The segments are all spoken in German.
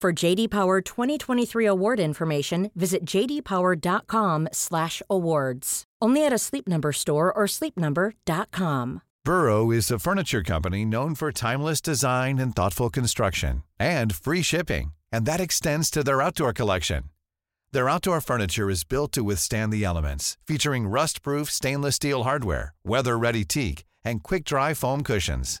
For JD Power 2023 award information, visit jdpower.com/awards. Only at a Sleep Number store or sleepnumber.com. Burrow is a furniture company known for timeless design and thoughtful construction and free shipping, and that extends to their outdoor collection. Their outdoor furniture is built to withstand the elements, featuring rust-proof stainless steel hardware, weather-ready teak, and quick-dry foam cushions.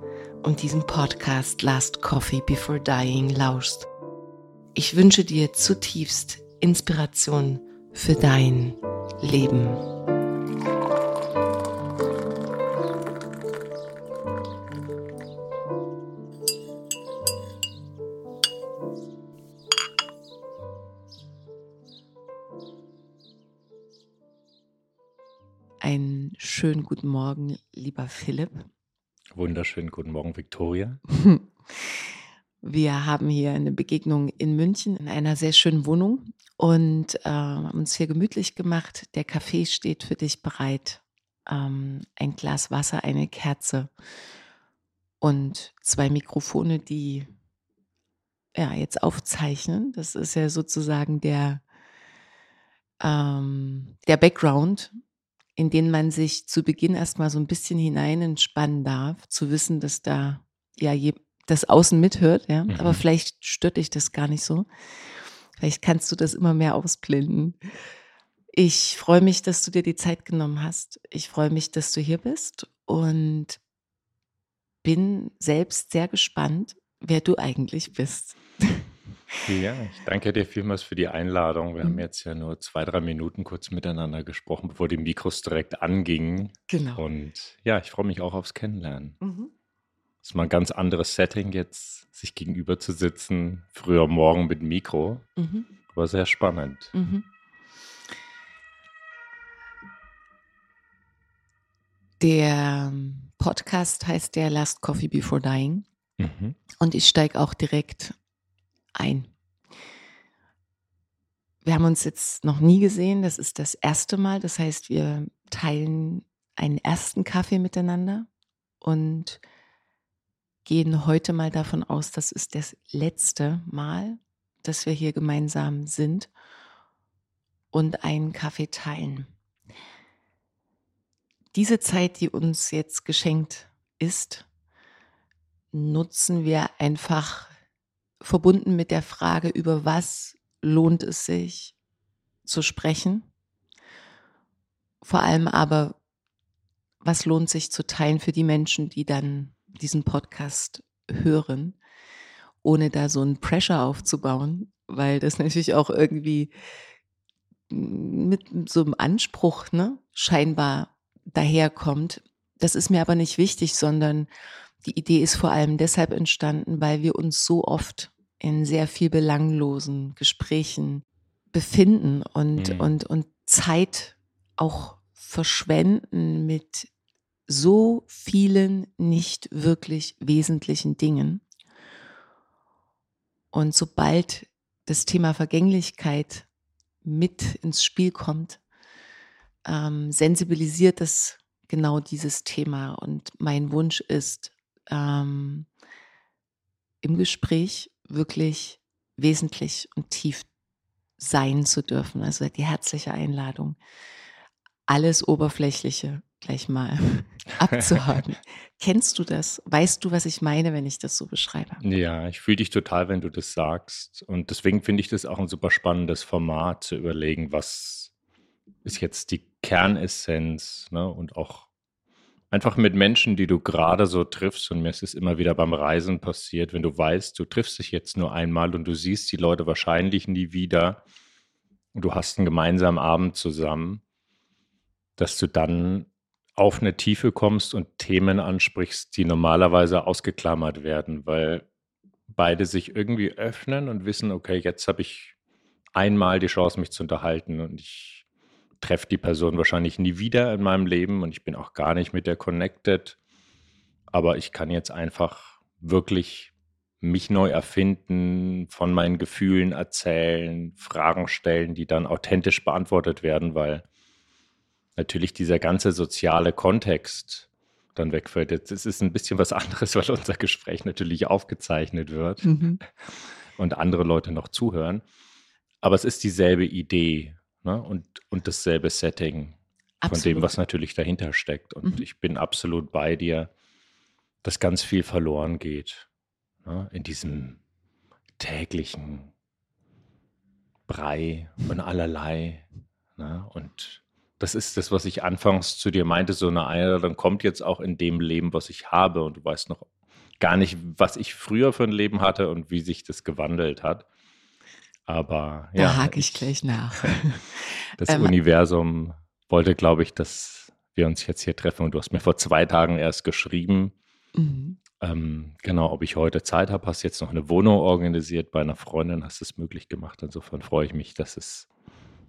und diesen Podcast Last Coffee Before Dying lauschst. Ich wünsche dir zutiefst Inspiration für dein Leben. Einen schönen guten Morgen, lieber Philipp. Wunderschönen guten Morgen, Viktoria. Wir haben hier eine Begegnung in München in einer sehr schönen Wohnung und äh, haben uns hier gemütlich gemacht. Der Kaffee steht für dich bereit. Ähm, ein Glas Wasser, eine Kerze und zwei Mikrofone, die ja jetzt aufzeichnen. Das ist ja sozusagen der, ähm, der Background, in den man sich zu Beginn erstmal so ein bisschen hinein entspannen darf, zu wissen, dass da ja das Außen mithört, ja. Mhm. Aber vielleicht stört dich das gar nicht so. Vielleicht kannst du das immer mehr ausblenden. Ich freue mich, dass du dir die Zeit genommen hast. Ich freue mich, dass du hier bist und bin selbst sehr gespannt, wer du eigentlich bist. Ja, ich danke dir vielmals für die Einladung. Wir mhm. haben jetzt ja nur zwei, drei Minuten kurz miteinander gesprochen, bevor die Mikros direkt angingen. Genau. Und ja, ich freue mich auch aufs Kennenlernen. Mhm. Das ist mal ein ganz anderes Setting jetzt, sich gegenüber zu sitzen, früher morgen mit Mikro. Mhm. Aber sehr spannend. Mhm. Der Podcast heißt der Last Coffee Before Dying. Mhm. Und ich steige auch direkt ein. Wir haben uns jetzt noch nie gesehen. Das ist das erste Mal. Das heißt, wir teilen einen ersten Kaffee miteinander und gehen heute mal davon aus, das ist das letzte Mal, dass wir hier gemeinsam sind und einen Kaffee teilen. Diese Zeit, die uns jetzt geschenkt ist, nutzen wir einfach verbunden mit der Frage, über was lohnt es sich zu sprechen. Vor allem aber, was lohnt sich zu teilen für die Menschen, die dann diesen Podcast hören, ohne da so einen Pressure aufzubauen, weil das natürlich auch irgendwie mit so einem Anspruch, ne, scheinbar daherkommt. Das ist mir aber nicht wichtig, sondern die Idee ist vor allem deshalb entstanden, weil wir uns so oft in sehr viel belanglosen Gesprächen befinden und, mhm. und, und Zeit auch verschwenden mit so vielen nicht wirklich wesentlichen Dingen. Und sobald das Thema Vergänglichkeit mit ins Spiel kommt, ähm, sensibilisiert es genau dieses Thema. Und mein Wunsch ist, ähm, im Gespräch wirklich wesentlich und tief sein zu dürfen. Also die herzliche Einladung, alles Oberflächliche gleich mal abzuhaken. Kennst du das? Weißt du, was ich meine, wenn ich das so beschreibe? Ja, ich fühle dich total, wenn du das sagst. Und deswegen finde ich das auch ein super spannendes Format zu überlegen, was ist jetzt die Kernessenz ne? und auch einfach mit Menschen, die du gerade so triffst. Und mir ist es immer wieder beim Reisen passiert, wenn du weißt, du triffst dich jetzt nur einmal und du siehst die Leute wahrscheinlich nie wieder und du hast einen gemeinsamen Abend zusammen, dass du dann auf eine Tiefe kommst und Themen ansprichst, die normalerweise ausgeklammert werden, weil beide sich irgendwie öffnen und wissen, okay, jetzt habe ich einmal die Chance, mich zu unterhalten und ich treffe die Person wahrscheinlich nie wieder in meinem Leben und ich bin auch gar nicht mit der connected, aber ich kann jetzt einfach wirklich mich neu erfinden, von meinen Gefühlen erzählen, Fragen stellen, die dann authentisch beantwortet werden, weil natürlich dieser ganze soziale Kontext dann wegfällt. Jetzt ist es ein bisschen was anderes, weil unser Gespräch natürlich aufgezeichnet wird mhm. und andere Leute noch zuhören. Aber es ist dieselbe Idee ne? und, und dasselbe Setting absolut. von dem, was natürlich dahinter steckt. Und mhm. ich bin absolut bei dir, dass ganz viel verloren geht ne? in diesem täglichen Brei von allerlei. Ne? Und das ist das, was ich anfangs zu dir meinte, so eine Einladung kommt jetzt auch in dem Leben, was ich habe und du weißt noch gar nicht, was ich früher für ein Leben hatte und wie sich das gewandelt hat. Aber da ja. hake ich, ich gleich nach. das ähm, Universum wollte, glaube ich, dass wir uns jetzt hier treffen und du hast mir vor zwei Tagen erst geschrieben, mhm. ähm, genau, ob ich heute Zeit habe, hast jetzt noch eine Wohnung organisiert bei einer Freundin, hast es möglich gemacht. Insofern freue ich mich, dass es,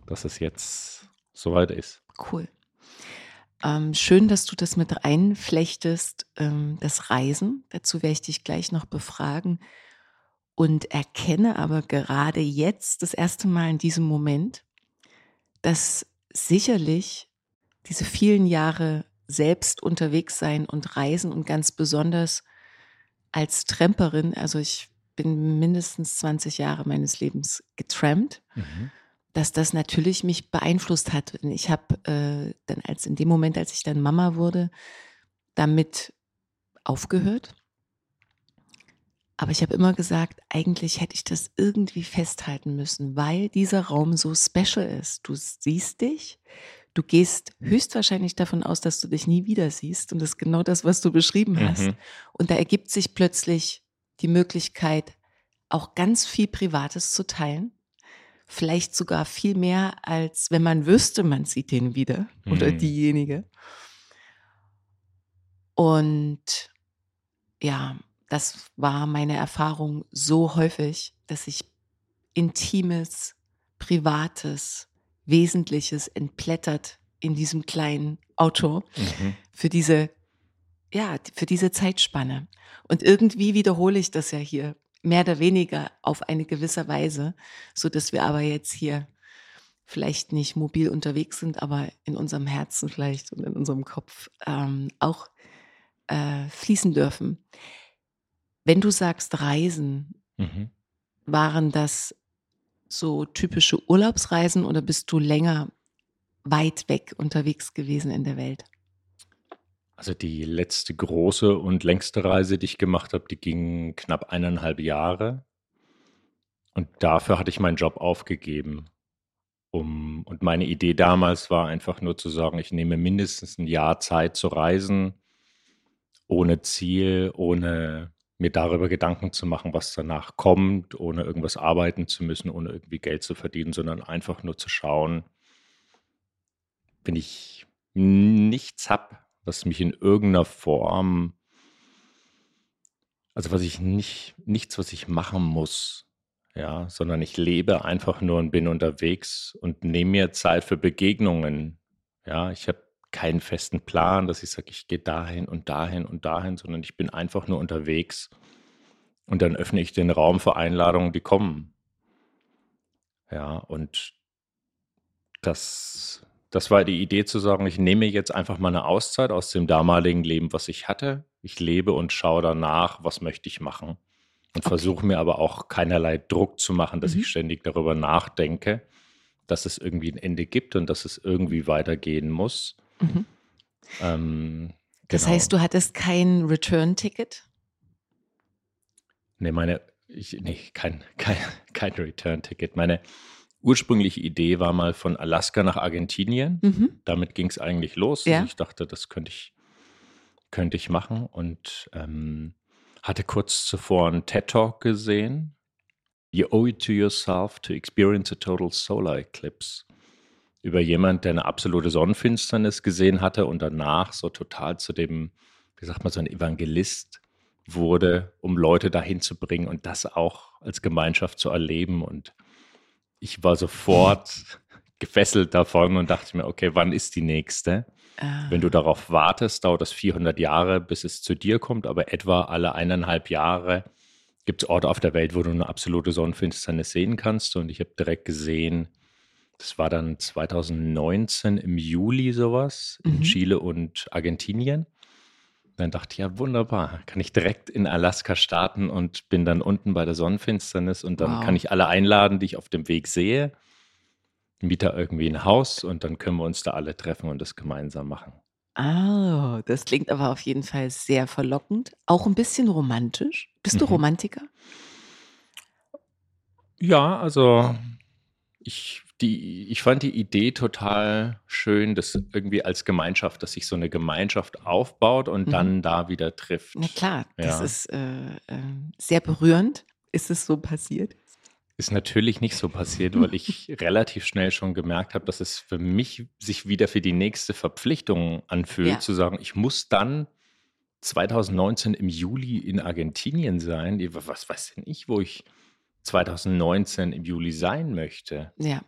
dass es jetzt soweit ist. Cool. Ähm, schön, dass du das mit einflechtest, ähm, das Reisen. Dazu werde ich dich gleich noch befragen und erkenne aber gerade jetzt das erste Mal in diesem Moment, dass sicherlich diese vielen Jahre selbst unterwegs sein und reisen und ganz besonders als Tramperin, also ich bin mindestens 20 Jahre meines Lebens getrampt. Mhm dass das natürlich mich beeinflusst hat. Ich habe äh, dann als in dem Moment, als ich dann Mama wurde, damit aufgehört. Aber ich habe immer gesagt, eigentlich hätte ich das irgendwie festhalten müssen, weil dieser Raum so special ist. Du siehst dich, du gehst höchstwahrscheinlich davon aus, dass du dich nie wieder siehst. Und das ist genau das, was du beschrieben hast. Mhm. Und da ergibt sich plötzlich die Möglichkeit, auch ganz viel Privates zu teilen vielleicht sogar viel mehr, als wenn man wüsste, man sieht den wieder mhm. oder diejenige. Und ja, das war meine Erfahrung so häufig, dass ich Intimes, Privates, Wesentliches entblättert in diesem kleinen Auto mhm. für diese, ja, für diese Zeitspanne. Und irgendwie wiederhole ich das ja hier mehr oder weniger auf eine gewisse Weise, so dass wir aber jetzt hier vielleicht nicht mobil unterwegs sind, aber in unserem Herzen vielleicht und in unserem Kopf ähm, auch äh, fließen dürfen. Wenn du sagst Reisen, mhm. waren das so typische Urlaubsreisen oder bist du länger weit weg unterwegs gewesen in der Welt? Also die letzte große und längste Reise, die ich gemacht habe, die ging knapp eineinhalb Jahre. Und dafür hatte ich meinen Job aufgegeben. Um, und meine Idee damals war einfach nur zu sagen, ich nehme mindestens ein Jahr Zeit zu reisen, ohne Ziel, ohne mir darüber Gedanken zu machen, was danach kommt, ohne irgendwas arbeiten zu müssen, ohne irgendwie Geld zu verdienen, sondern einfach nur zu schauen, wenn ich nichts habe, was mich in irgendeiner Form, also was ich nicht, nichts, was ich machen muss, ja, sondern ich lebe einfach nur und bin unterwegs und nehme mir Zeit für Begegnungen. Ja, ich habe keinen festen Plan, dass ich sage, ich gehe dahin und dahin und dahin, sondern ich bin einfach nur unterwegs und dann öffne ich den Raum für Einladungen, die kommen. Ja, und das, das war die Idee zu sagen, ich nehme jetzt einfach mal eine Auszeit aus dem damaligen Leben, was ich hatte. Ich lebe und schaue danach, was möchte ich machen. Und okay. versuche mir aber auch keinerlei Druck zu machen, dass mhm. ich ständig darüber nachdenke, dass es irgendwie ein Ende gibt und dass es irgendwie weitergehen muss. Mhm. Ähm, das genau. heißt, du hattest kein Return-Ticket? Nee, meine, ich, nee, kein, kein, kein Return-Ticket. Meine ursprüngliche Idee war mal von Alaska nach Argentinien. Mhm. Damit ging es eigentlich los. Ja. Also ich dachte, das könnte ich, könnte ich machen und ähm, hatte kurz zuvor einen TED-Talk gesehen. You owe it to yourself to experience a total solar eclipse über jemand, der eine absolute Sonnenfinsternis gesehen hatte und danach so total zu dem, wie sagt man, so ein Evangelist wurde, um Leute dahin zu bringen und das auch als Gemeinschaft zu erleben. Und ich war sofort gefesselt davon und dachte mir, okay, wann ist die nächste? Ah. Wenn du darauf wartest, dauert das 400 Jahre, bis es zu dir kommt, aber etwa alle eineinhalb Jahre gibt es Orte auf der Welt, wo du eine absolute Sonnenfinsternis sehen kannst. Und ich habe direkt gesehen, das war dann 2019 im Juli sowas in mhm. Chile und Argentinien. Dann dachte ich, ja, wunderbar, kann ich direkt in Alaska starten und bin dann unten bei der Sonnenfinsternis und dann wow. kann ich alle einladen, die ich auf dem Weg sehe. Miete irgendwie ein Haus und dann können wir uns da alle treffen und das gemeinsam machen. Ah, das klingt aber auf jeden Fall sehr verlockend. Auch ein bisschen romantisch. Bist du mhm. Romantiker? Ja, also ich die, ich fand die Idee total schön, dass irgendwie als Gemeinschaft, dass sich so eine Gemeinschaft aufbaut und mhm. dann da wieder trifft. Na klar, ja. das ist äh, äh, sehr berührend. Ist es so passiert? Ist natürlich nicht so passiert, weil ich relativ schnell schon gemerkt habe, dass es für mich sich wieder für die nächste Verpflichtung anfühlt, ja. zu sagen, ich muss dann 2019 im Juli in Argentinien sein. Was weiß denn ich, wo ich 2019 im Juli sein möchte? Ja.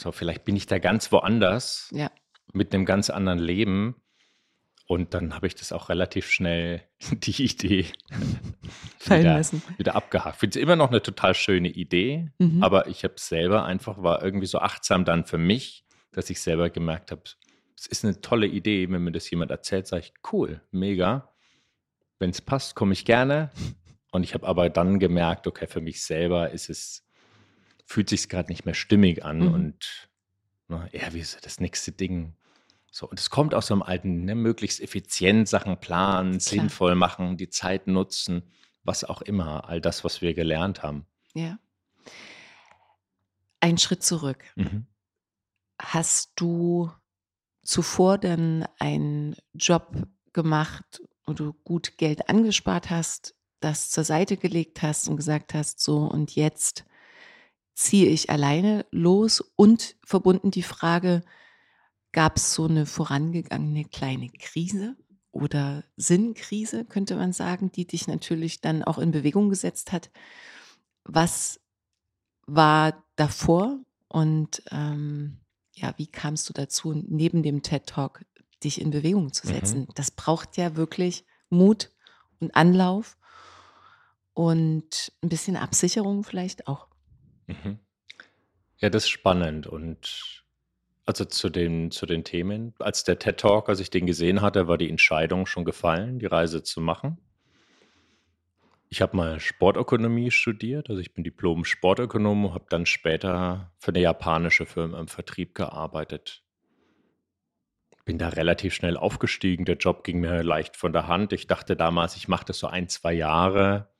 So, vielleicht bin ich da ganz woanders ja. mit einem ganz anderen Leben. Und dann habe ich das auch relativ schnell, die Idee, fallen wieder, lassen. Wieder abgehakt. Ich finde es immer noch eine total schöne Idee, mhm. aber ich habe selber einfach, war irgendwie so achtsam dann für mich, dass ich selber gemerkt habe, es ist eine tolle Idee, wenn mir das jemand erzählt, sage ich, cool, mega. Wenn es passt, komme ich gerne. Und ich habe aber dann gemerkt, okay, für mich selber ist es fühlt sich gerade nicht mehr stimmig an mhm. und na, ne, ja, wie ist das nächste Ding? So, und es kommt aus so einem alten, ne, möglichst effizient Sachen planen, sinnvoll machen, die Zeit nutzen, was auch immer, all das, was wir gelernt haben. Ja. Ein Schritt zurück. Mhm. Hast du zuvor dann einen Job gemacht, wo du gut Geld angespart hast, das zur Seite gelegt hast und gesagt hast, so und jetzt ziehe ich alleine los und verbunden die Frage, gab es so eine vorangegangene kleine Krise oder Sinnkrise, könnte man sagen, die dich natürlich dann auch in Bewegung gesetzt hat. Was war davor und ähm, ja, wie kamst du dazu, neben dem TED Talk dich in Bewegung zu setzen? Mhm. Das braucht ja wirklich Mut und Anlauf und ein bisschen Absicherung vielleicht auch. Mhm. Ja, das ist spannend und also zu den zu den Themen. Als der TED Talk, als ich den gesehen hatte, war die Entscheidung schon gefallen, die Reise zu machen. Ich habe mal Sportökonomie studiert, also ich bin Diplom-Sportökonom habe dann später für eine japanische Firma im Vertrieb gearbeitet. Bin da relativ schnell aufgestiegen, der Job ging mir leicht von der Hand. Ich dachte damals, ich mache das so ein, zwei Jahre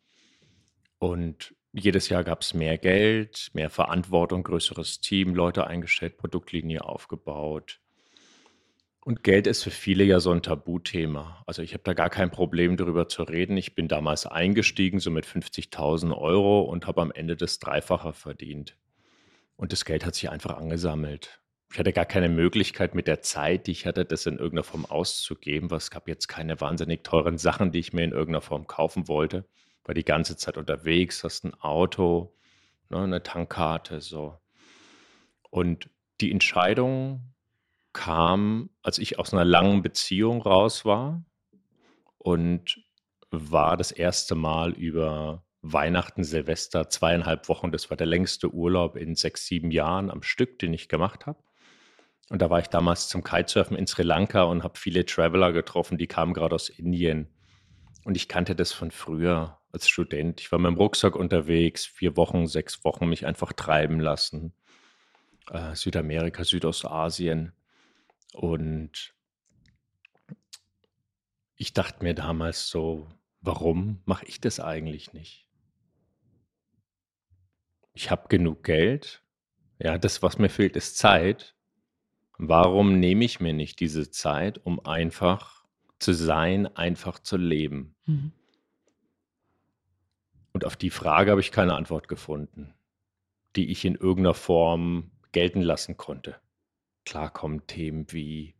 und jedes Jahr gab es mehr Geld, mehr Verantwortung, größeres Team, Leute eingestellt, Produktlinie aufgebaut. Und Geld ist für viele ja so ein Tabuthema. Also ich habe da gar kein Problem darüber zu reden. Ich bin damals eingestiegen, so mit 50.000 Euro und habe am Ende das Dreifache verdient. Und das Geld hat sich einfach angesammelt. Ich hatte gar keine Möglichkeit mit der Zeit, die ich hatte, das in irgendeiner Form auszugeben, weil es gab jetzt keine wahnsinnig teuren Sachen, die ich mir in irgendeiner Form kaufen wollte. War die ganze Zeit unterwegs, hast ein Auto, ne, eine Tankkarte, so. Und die Entscheidung kam, als ich aus einer langen Beziehung raus war und war das erste Mal über Weihnachten, Silvester, zweieinhalb Wochen. Das war der längste Urlaub in sechs, sieben Jahren am Stück, den ich gemacht habe. Und da war ich damals zum Kitesurfen in Sri Lanka und habe viele Traveler getroffen, die kamen gerade aus Indien. Und ich kannte das von früher als Student. Ich war mit dem Rucksack unterwegs, vier Wochen, sechs Wochen mich einfach treiben lassen. Äh, Südamerika, Südostasien. Und ich dachte mir damals so, warum mache ich das eigentlich nicht? Ich habe genug Geld. Ja, das, was mir fehlt, ist Zeit. Warum nehme ich mir nicht diese Zeit, um einfach zu sein, einfach zu leben? Mhm. Und auf die Frage habe ich keine Antwort gefunden, die ich in irgendeiner Form gelten lassen konnte. Klar kommen Themen wie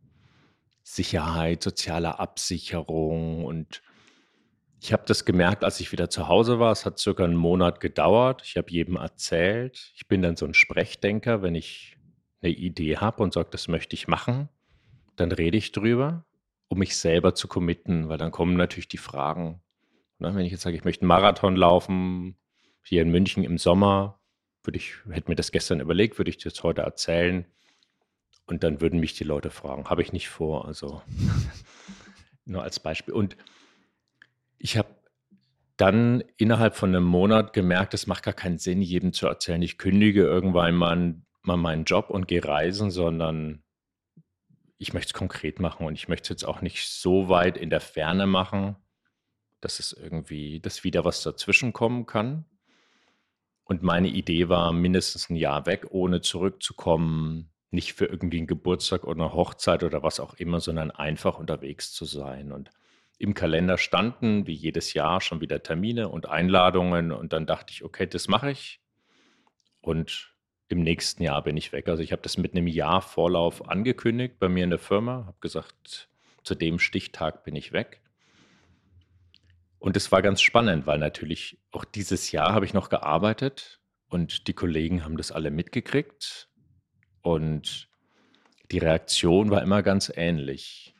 Sicherheit, soziale Absicherung und ich habe das gemerkt, als ich wieder zu Hause war. Es hat circa einen Monat gedauert. Ich habe jedem erzählt. Ich bin dann so ein Sprechdenker, wenn ich eine Idee habe und sage, das möchte ich machen, dann rede ich drüber, um mich selber zu committen, weil dann kommen natürlich die Fragen. Ne, wenn ich jetzt sage, ich möchte einen Marathon laufen, hier in München im Sommer, würde ich, hätte mir das gestern überlegt, würde ich das heute erzählen. Und dann würden mich die Leute fragen, habe ich nicht vor, also nur als Beispiel. Und ich habe dann innerhalb von einem Monat gemerkt, es macht gar keinen Sinn, jedem zu erzählen, ich kündige irgendwann mal, mal meinen Job und gehe reisen, sondern ich möchte es konkret machen und ich möchte es jetzt auch nicht so weit in der Ferne machen, dass es irgendwie, dass wieder was dazwischen kommen kann. Und meine Idee war, mindestens ein Jahr weg, ohne zurückzukommen, nicht für irgendwie einen Geburtstag oder eine Hochzeit oder was auch immer, sondern einfach unterwegs zu sein. Und im Kalender standen, wie jedes Jahr, schon wieder Termine und Einladungen. Und dann dachte ich, okay, das mache ich. Und im nächsten Jahr bin ich weg. Also ich habe das mit einem Jahr Vorlauf angekündigt bei mir in der Firma, habe gesagt, zu dem Stichtag bin ich weg. Und es war ganz spannend, weil natürlich auch dieses Jahr habe ich noch gearbeitet und die Kollegen haben das alle mitgekriegt. Und die Reaktion war immer ganz ähnlich.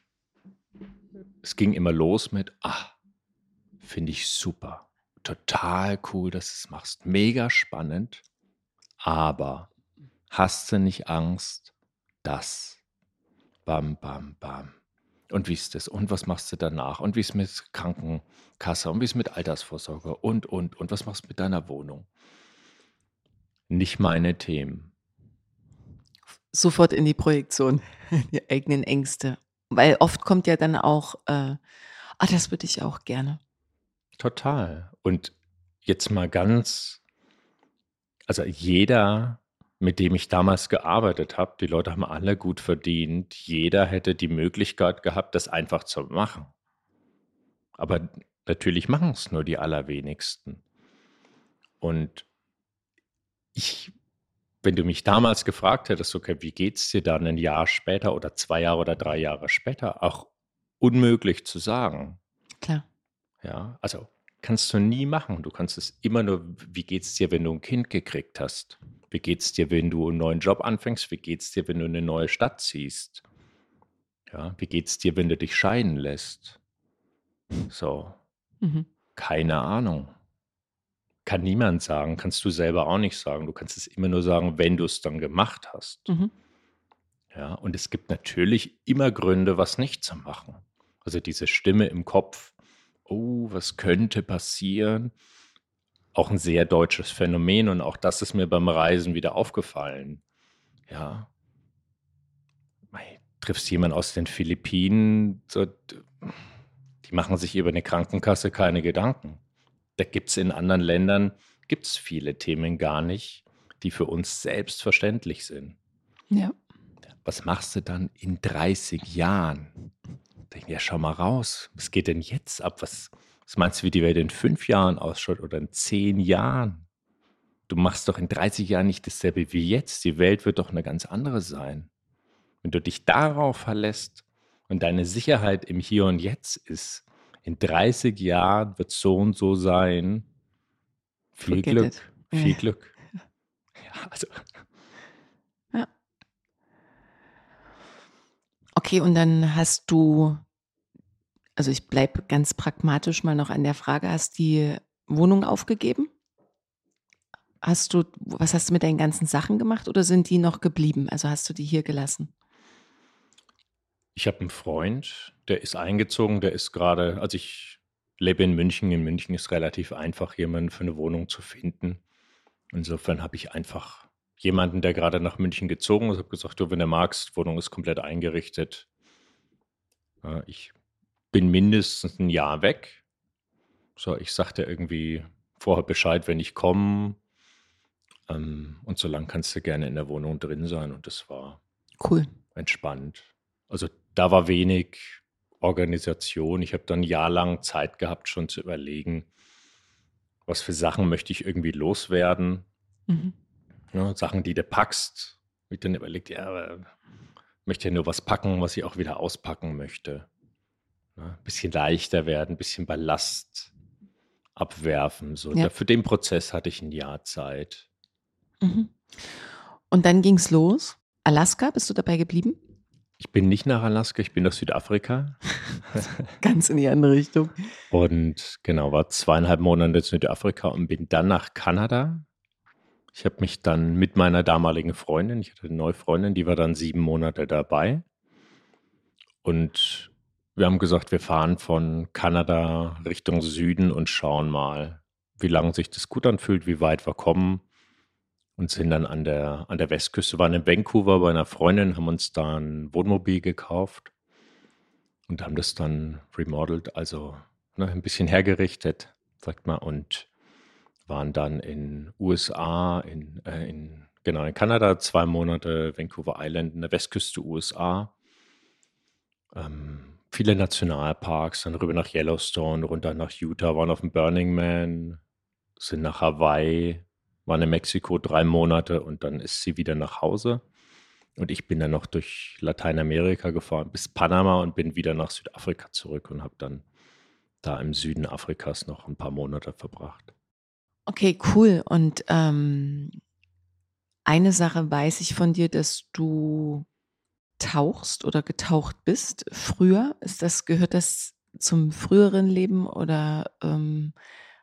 Es ging immer los mit, ah, finde ich super, total cool, dass du es machst, mega spannend, aber hast du nicht Angst, dass, bam, bam, bam. Und wie ist das? Und was machst du danach? Und wie ist es mit Krankenkasse? Und wie ist es mit Altersvorsorge? Und, und, und was machst du mit deiner Wohnung? Nicht meine Themen. Sofort in die Projektion, die eigenen Ängste. Weil oft kommt ja dann auch, äh, ah, das würde ich auch gerne. Total. Und jetzt mal ganz, also jeder mit dem ich damals gearbeitet habe, die Leute haben alle gut verdient. Jeder hätte die Möglichkeit gehabt, das einfach zu machen. Aber natürlich machen es nur die allerwenigsten. Und ich, wenn du mich damals gefragt hättest, okay, wie geht es dir dann ein Jahr später oder zwei Jahre oder drei Jahre später, auch unmöglich zu sagen. Klar. Ja, also kannst du nie machen. Du kannst es immer nur, wie geht es dir, wenn du ein Kind gekriegt hast? Wie geht es dir, wenn du einen neuen Job anfängst? Wie geht es dir, wenn du in eine neue Stadt ziehst? Ja, wie geht es dir, wenn du dich scheiden lässt? So, mhm. keine Ahnung. Kann niemand sagen, kannst du selber auch nicht sagen. Du kannst es immer nur sagen, wenn du es dann gemacht hast. Mhm. Ja, und es gibt natürlich immer Gründe, was nicht zu machen. Also diese Stimme im Kopf, oh, was könnte passieren? Auch ein sehr deutsches Phänomen und auch das ist mir beim Reisen wieder aufgefallen. Ja. Triffst jemanden aus den Philippinen, so, die machen sich über eine Krankenkasse keine Gedanken. Da gibt es in anderen Ländern gibt es viele Themen gar nicht, die für uns selbstverständlich sind. Ja. Was machst du dann in 30 Jahren? Denk ja, schau mal raus. Was geht denn jetzt ab? Was, was meinst du, wie die Welt in fünf Jahren ausschaut oder in zehn Jahren? Du machst doch in 30 Jahren nicht dasselbe wie jetzt. Die Welt wird doch eine ganz andere sein. Wenn du dich darauf verlässt und deine Sicherheit im Hier und Jetzt ist, in 30 Jahren wird so und so sein. Viel Glück. it. Viel. Glück. Ja, also, Ja. Okay, und dann hast du, also ich bleibe ganz pragmatisch mal noch an der Frage, hast die Wohnung aufgegeben? Hast du, was hast du mit deinen ganzen Sachen gemacht oder sind die noch geblieben? Also hast du die hier gelassen? ich habe einen Freund, der ist eingezogen, der ist gerade, also ich lebe in München. In München ist relativ einfach, jemanden für eine Wohnung zu finden. Insofern habe ich einfach jemanden, der gerade nach München gezogen ist, habe gesagt, du, wenn du magst, Wohnung ist komplett eingerichtet. Ich bin mindestens ein Jahr weg. So, ich sagte irgendwie vorher Bescheid, wenn ich komme. Ähm, Und so lange kannst du gerne in der Wohnung drin sein. Und das war Cool. entspannt. Also da war wenig Organisation. Ich habe dann ein Jahr lang Zeit gehabt, schon zu überlegen, was für Sachen möchte ich irgendwie loswerden. Mhm. Ja, Sachen, die du packst. Ich dann überlegt, ja, aber ich möchte ja nur was packen, was ich auch wieder auspacken möchte. Ein bisschen leichter werden, ein bisschen Ballast abwerfen. So. Ja. Für den Prozess hatte ich ein Jahr Zeit. Mhm. Und dann ging es los. Alaska, bist du dabei geblieben? Ich bin nicht nach Alaska, ich bin nach Südafrika. Ganz in die andere Richtung. Und genau, war zweieinhalb Monate in Südafrika und bin dann nach Kanada. Ich habe mich dann mit meiner damaligen Freundin, ich hatte eine neue Freundin, die war dann sieben Monate dabei. Und wir haben gesagt, wir fahren von Kanada Richtung Süden und schauen mal, wie lange sich das gut anfühlt, wie weit wir kommen. Und sind dann an der, an der Westküste, waren in Vancouver bei einer Freundin, haben uns da ein Wohnmobil gekauft und haben das dann remodelt, also ne, ein bisschen hergerichtet, sagt man, und waren dann in USA, in, äh, in genau in Kanada zwei Monate, Vancouver Island, in der Westküste USA. Ähm, viele Nationalparks, dann rüber nach Yellowstone, runter nach Utah, waren auf dem Burning Man, sind nach Hawaii, waren in Mexiko drei Monate und dann ist sie wieder nach Hause. Und ich bin dann noch durch Lateinamerika gefahren bis Panama und bin wieder nach Südafrika zurück und habe dann da im Süden Afrikas noch ein paar Monate verbracht. Okay, cool. Und ähm, eine Sache weiß ich von dir, dass du tauchst oder getaucht bist früher. Ist das, gehört das zum früheren Leben oder ähm,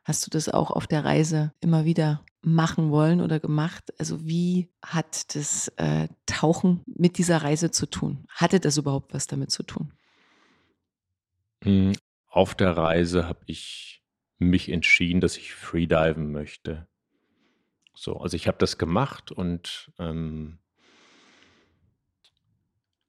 hast du das auch auf der Reise immer wieder machen wollen oder gemacht? Also wie hat das äh, Tauchen mit dieser Reise zu tun? Hatte das überhaupt was damit zu tun? Mm, Auf der Reise habe ich mich entschieden, dass ich freediven möchte. So, also ich habe das gemacht und ähm,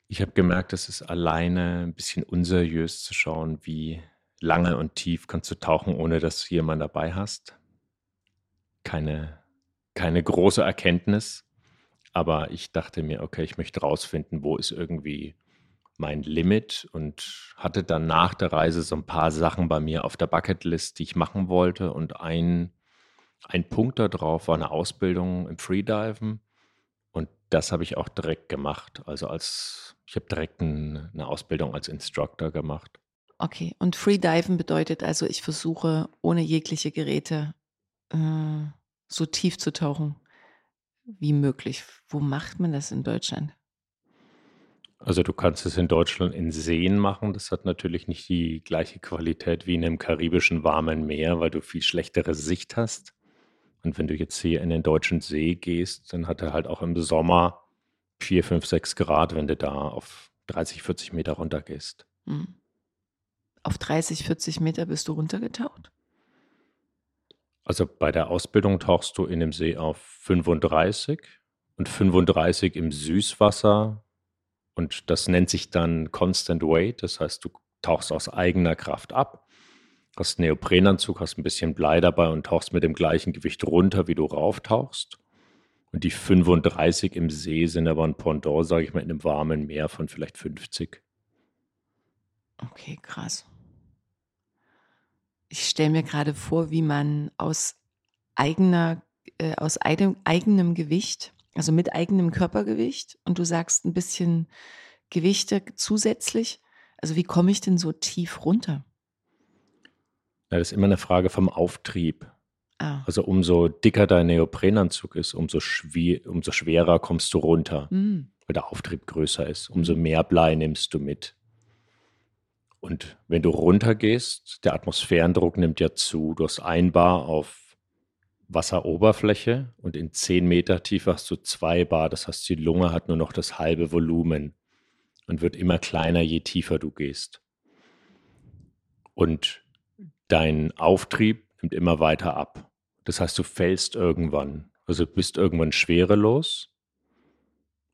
ich habe gemerkt, es ist alleine ein bisschen unseriös zu schauen, wie lange und tief kannst du tauchen, ohne dass du jemanden dabei hast. Keine, keine große Erkenntnis, aber ich dachte mir, okay, ich möchte rausfinden, wo ist irgendwie mein Limit und hatte dann nach der Reise so ein paar Sachen bei mir auf der Bucketlist, die ich machen wollte. Und ein, ein Punkt da drauf war eine Ausbildung im Freediven. Das habe ich auch direkt gemacht. Also als ich habe direkt ein, eine Ausbildung als Instructor gemacht. Okay, und Freediven bedeutet also, ich versuche ohne jegliche Geräte äh, so tief zu tauchen wie möglich. Wo macht man das in Deutschland? Also du kannst es in Deutschland in Seen machen. Das hat natürlich nicht die gleiche Qualität wie in einem karibischen warmen Meer, weil du viel schlechtere Sicht hast. Und wenn du jetzt hier in den deutschen See gehst, dann hat er halt auch im Sommer 4, 5, 6 Grad, wenn du da auf 30, 40 Meter runter gehst. Hm. Auf 30, 40 Meter bist du runtergetaucht? Also bei der Ausbildung tauchst du in dem See auf 35 und 35 im Süßwasser. Und das nennt sich dann Constant Weight. Das heißt, du tauchst aus eigener Kraft ab hast einen Neoprenanzug, hast ein bisschen Blei dabei und tauchst mit dem gleichen Gewicht runter, wie du rauftauchst. Und die 35 im See sind aber ein Pendant, sage ich mal, in einem warmen Meer von vielleicht 50. Okay, krass. Ich stelle mir gerade vor, wie man aus eigener, äh, aus eigenem, eigenem Gewicht, also mit eigenem Körpergewicht, und du sagst ein bisschen Gewichte zusätzlich. Also wie komme ich denn so tief runter? Ja, das ist immer eine Frage vom Auftrieb. Ah. Also umso dicker dein Neoprenanzug ist, umso, schwer, umso schwerer kommst du runter, Hm. weil der Auftrieb größer ist. Umso mehr Blei nimmst du mit. Und wenn du runtergehst, der Atmosphärendruck nimmt ja zu. Du hast ein Bar auf Wasseroberfläche und in 10 Meter Tiefe hast du zwei Bar. Das heißt, die Lunge hat nur noch das halbe Volumen und wird immer kleiner, je tiefer du gehst. Und dein Auftrieb nimmt immer weiter ab. Das heißt, du fällst irgendwann. Also du bist irgendwann schwerelos.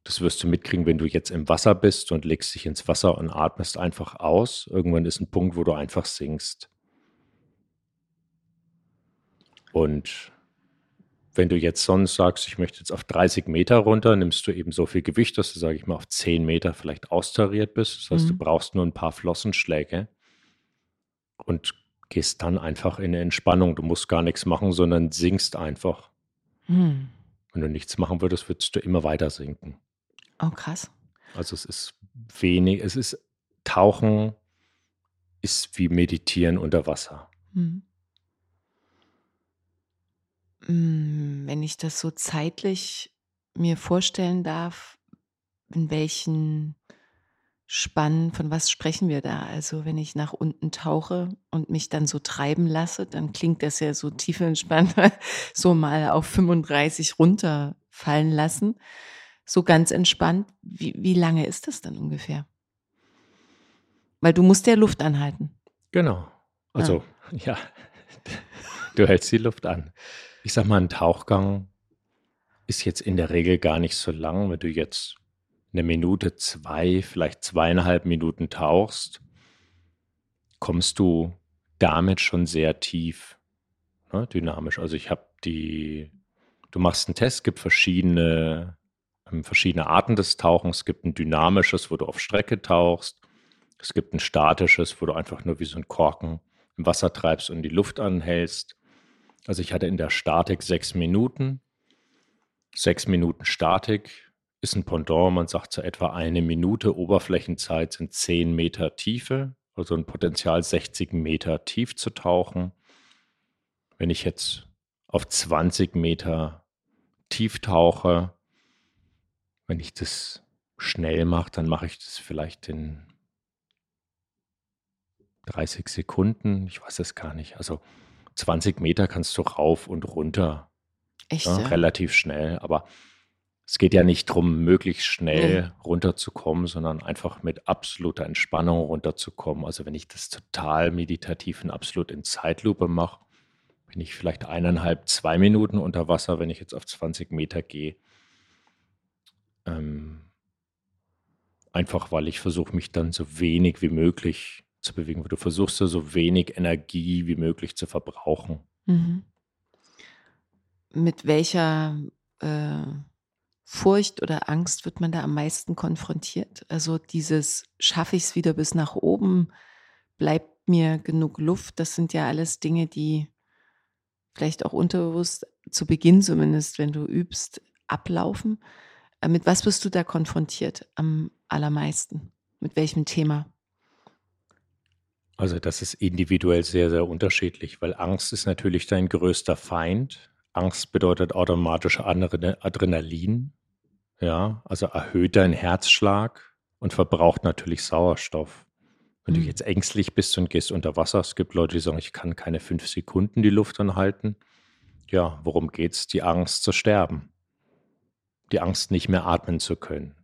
Das wirst du mitkriegen, wenn du jetzt im Wasser bist und legst dich ins Wasser und atmest einfach aus. Irgendwann ist ein Punkt, wo du einfach sinkst. Und wenn du jetzt sonst sagst, ich möchte jetzt auf 30 Meter runter, nimmst du eben so viel Gewicht, dass du, sage ich mal, auf 10 Meter vielleicht austariert bist. Das heißt, du Mhm. brauchst nur ein paar Flossenschläge und gehst dann einfach in eine Entspannung. Du musst gar nichts machen, sondern sinkst einfach. Hm. Wenn du nichts machen würdest, würdest du immer weiter sinken. Oh, krass. Also es ist wenig, es ist Tauchen ist wie Meditieren unter Wasser. Hm. Hm, Wenn ich das so zeitlich mir vorstellen darf, in welchen Spannen, von was sprechen wir da? Also wenn ich nach unten tauche und mich dann so treiben lasse, dann klingt das ja so tiefenentspannt, so mal auf 35 runterfallen lassen. So ganz entspannt. Wie, wie lange ist das dann ungefähr? Weil du musst ja Luft anhalten. Genau. Also, ja, du hältst die Luft an. Ich sag mal, ein Tauchgang ist jetzt in der Regel gar nicht so lang, wenn du jetzt eine Minute, zwei, vielleicht zweieinhalb Minuten tauchst, kommst du damit schon sehr tief, ne, dynamisch. Also ich habe die, du machst einen Test, gibt verschiedene, ähm, verschiedene Arten des Tauchens. Es gibt ein dynamisches, wo du auf Strecke tauchst. Es gibt ein statisches, wo du einfach nur wie so ein Korken im Wasser treibst und die Luft anhältst. Also ich hatte in der Statik sechs Minuten. Sechs Minuten Statik ist ein Pendant, man sagt so etwa eine Minute Oberflächenzeit sind zehn Meter Tiefe, also ein Potenzial 60 Meter tief zu tauchen. Wenn ich jetzt auf 20 Meter tief tauche, wenn ich das schnell mache, dann mache ich das vielleicht in 30 Sekunden. Ich weiß es gar nicht. Also 20 Meter kannst du rauf und runter Echt? ja, Ja? relativ schnell. Aber es geht ja nicht darum, möglichst schnell runterzukommen, sondern einfach mit absoluter Entspannung runterzukommen. Also wenn ich das total meditativ und absolut in Zeitlupe mache, bin ich vielleicht eineinhalb, zwei Minuten unter Wasser, wenn ich jetzt auf 20 Meter gehe. Ähm, einfach weil ich versuche, mich dann so wenig wie möglich zu bewegen. Du versuchst ja so wenig Energie wie möglich zu verbrauchen. Mhm. Mit welcher äh, Furcht oder Angst wird man da am meisten konfrontiert? Also dieses, schaffe ich es wieder bis nach oben? Bleibt mir genug Luft? Das sind ja alles Dinge, die vielleicht auch unterbewusst, zu Beginn zumindest, wenn du übst, ablaufen. Äh, Mit was wirst du da konfrontiert am allermeisten? Mit welchem Thema? Also das ist individuell sehr, sehr unterschiedlich, weil Angst ist natürlich dein größter Feind. Angst bedeutet automatisch Adre- Adrenalin, ja, also erhöht deinen Herzschlag und verbraucht natürlich Sauerstoff. Wenn du Mhm. jetzt ängstlich bist und gehst unter Wasser, es gibt Leute, die sagen, ich kann keine fünf Sekunden die Luft anhalten. Ja, worum geht's? Die Angst zu sterben. Die Angst, nicht mehr atmen zu können.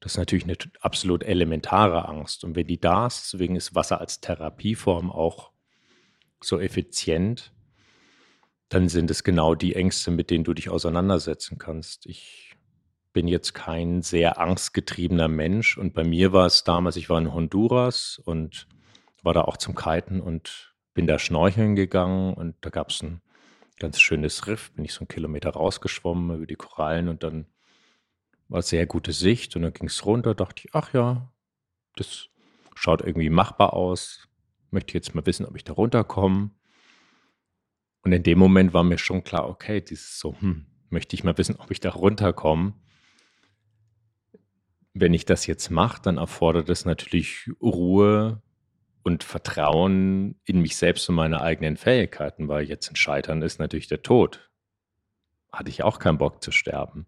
Das ist natürlich eine absolut elementare Angst. Und wenn die da ist, deswegen ist Wasser als Therapieform auch so effizient, dann sind es genau die Ängste, mit denen du dich auseinandersetzen kannst. Ich bin jetzt kein sehr angstgetriebener Mensch und bei mir war es damals, ich war in Honduras und war da auch zum Kiten und bin da schnorcheln gegangen und da gab es ein ganz schönes Riff, bin ich so einen Kilometer rausgeschwommen über die Korallen und dann war sehr gute Sicht und dann ging es runter, dachte ich, ach ja, das schaut irgendwie machbar aus, möchte jetzt mal wissen, ob ich da runterkomme. Und in dem Moment war mir schon klar, okay, dieses so, hm, möchte ich mal wissen, ob ich da runterkomme. Wenn ich das jetzt mache, dann erfordert es natürlich Ruhe und Vertrauen in mich selbst und meine eigenen Fähigkeiten, weil jetzt ein Scheitern ist natürlich der Tod. Hatte ich auch keinen Bock zu sterben.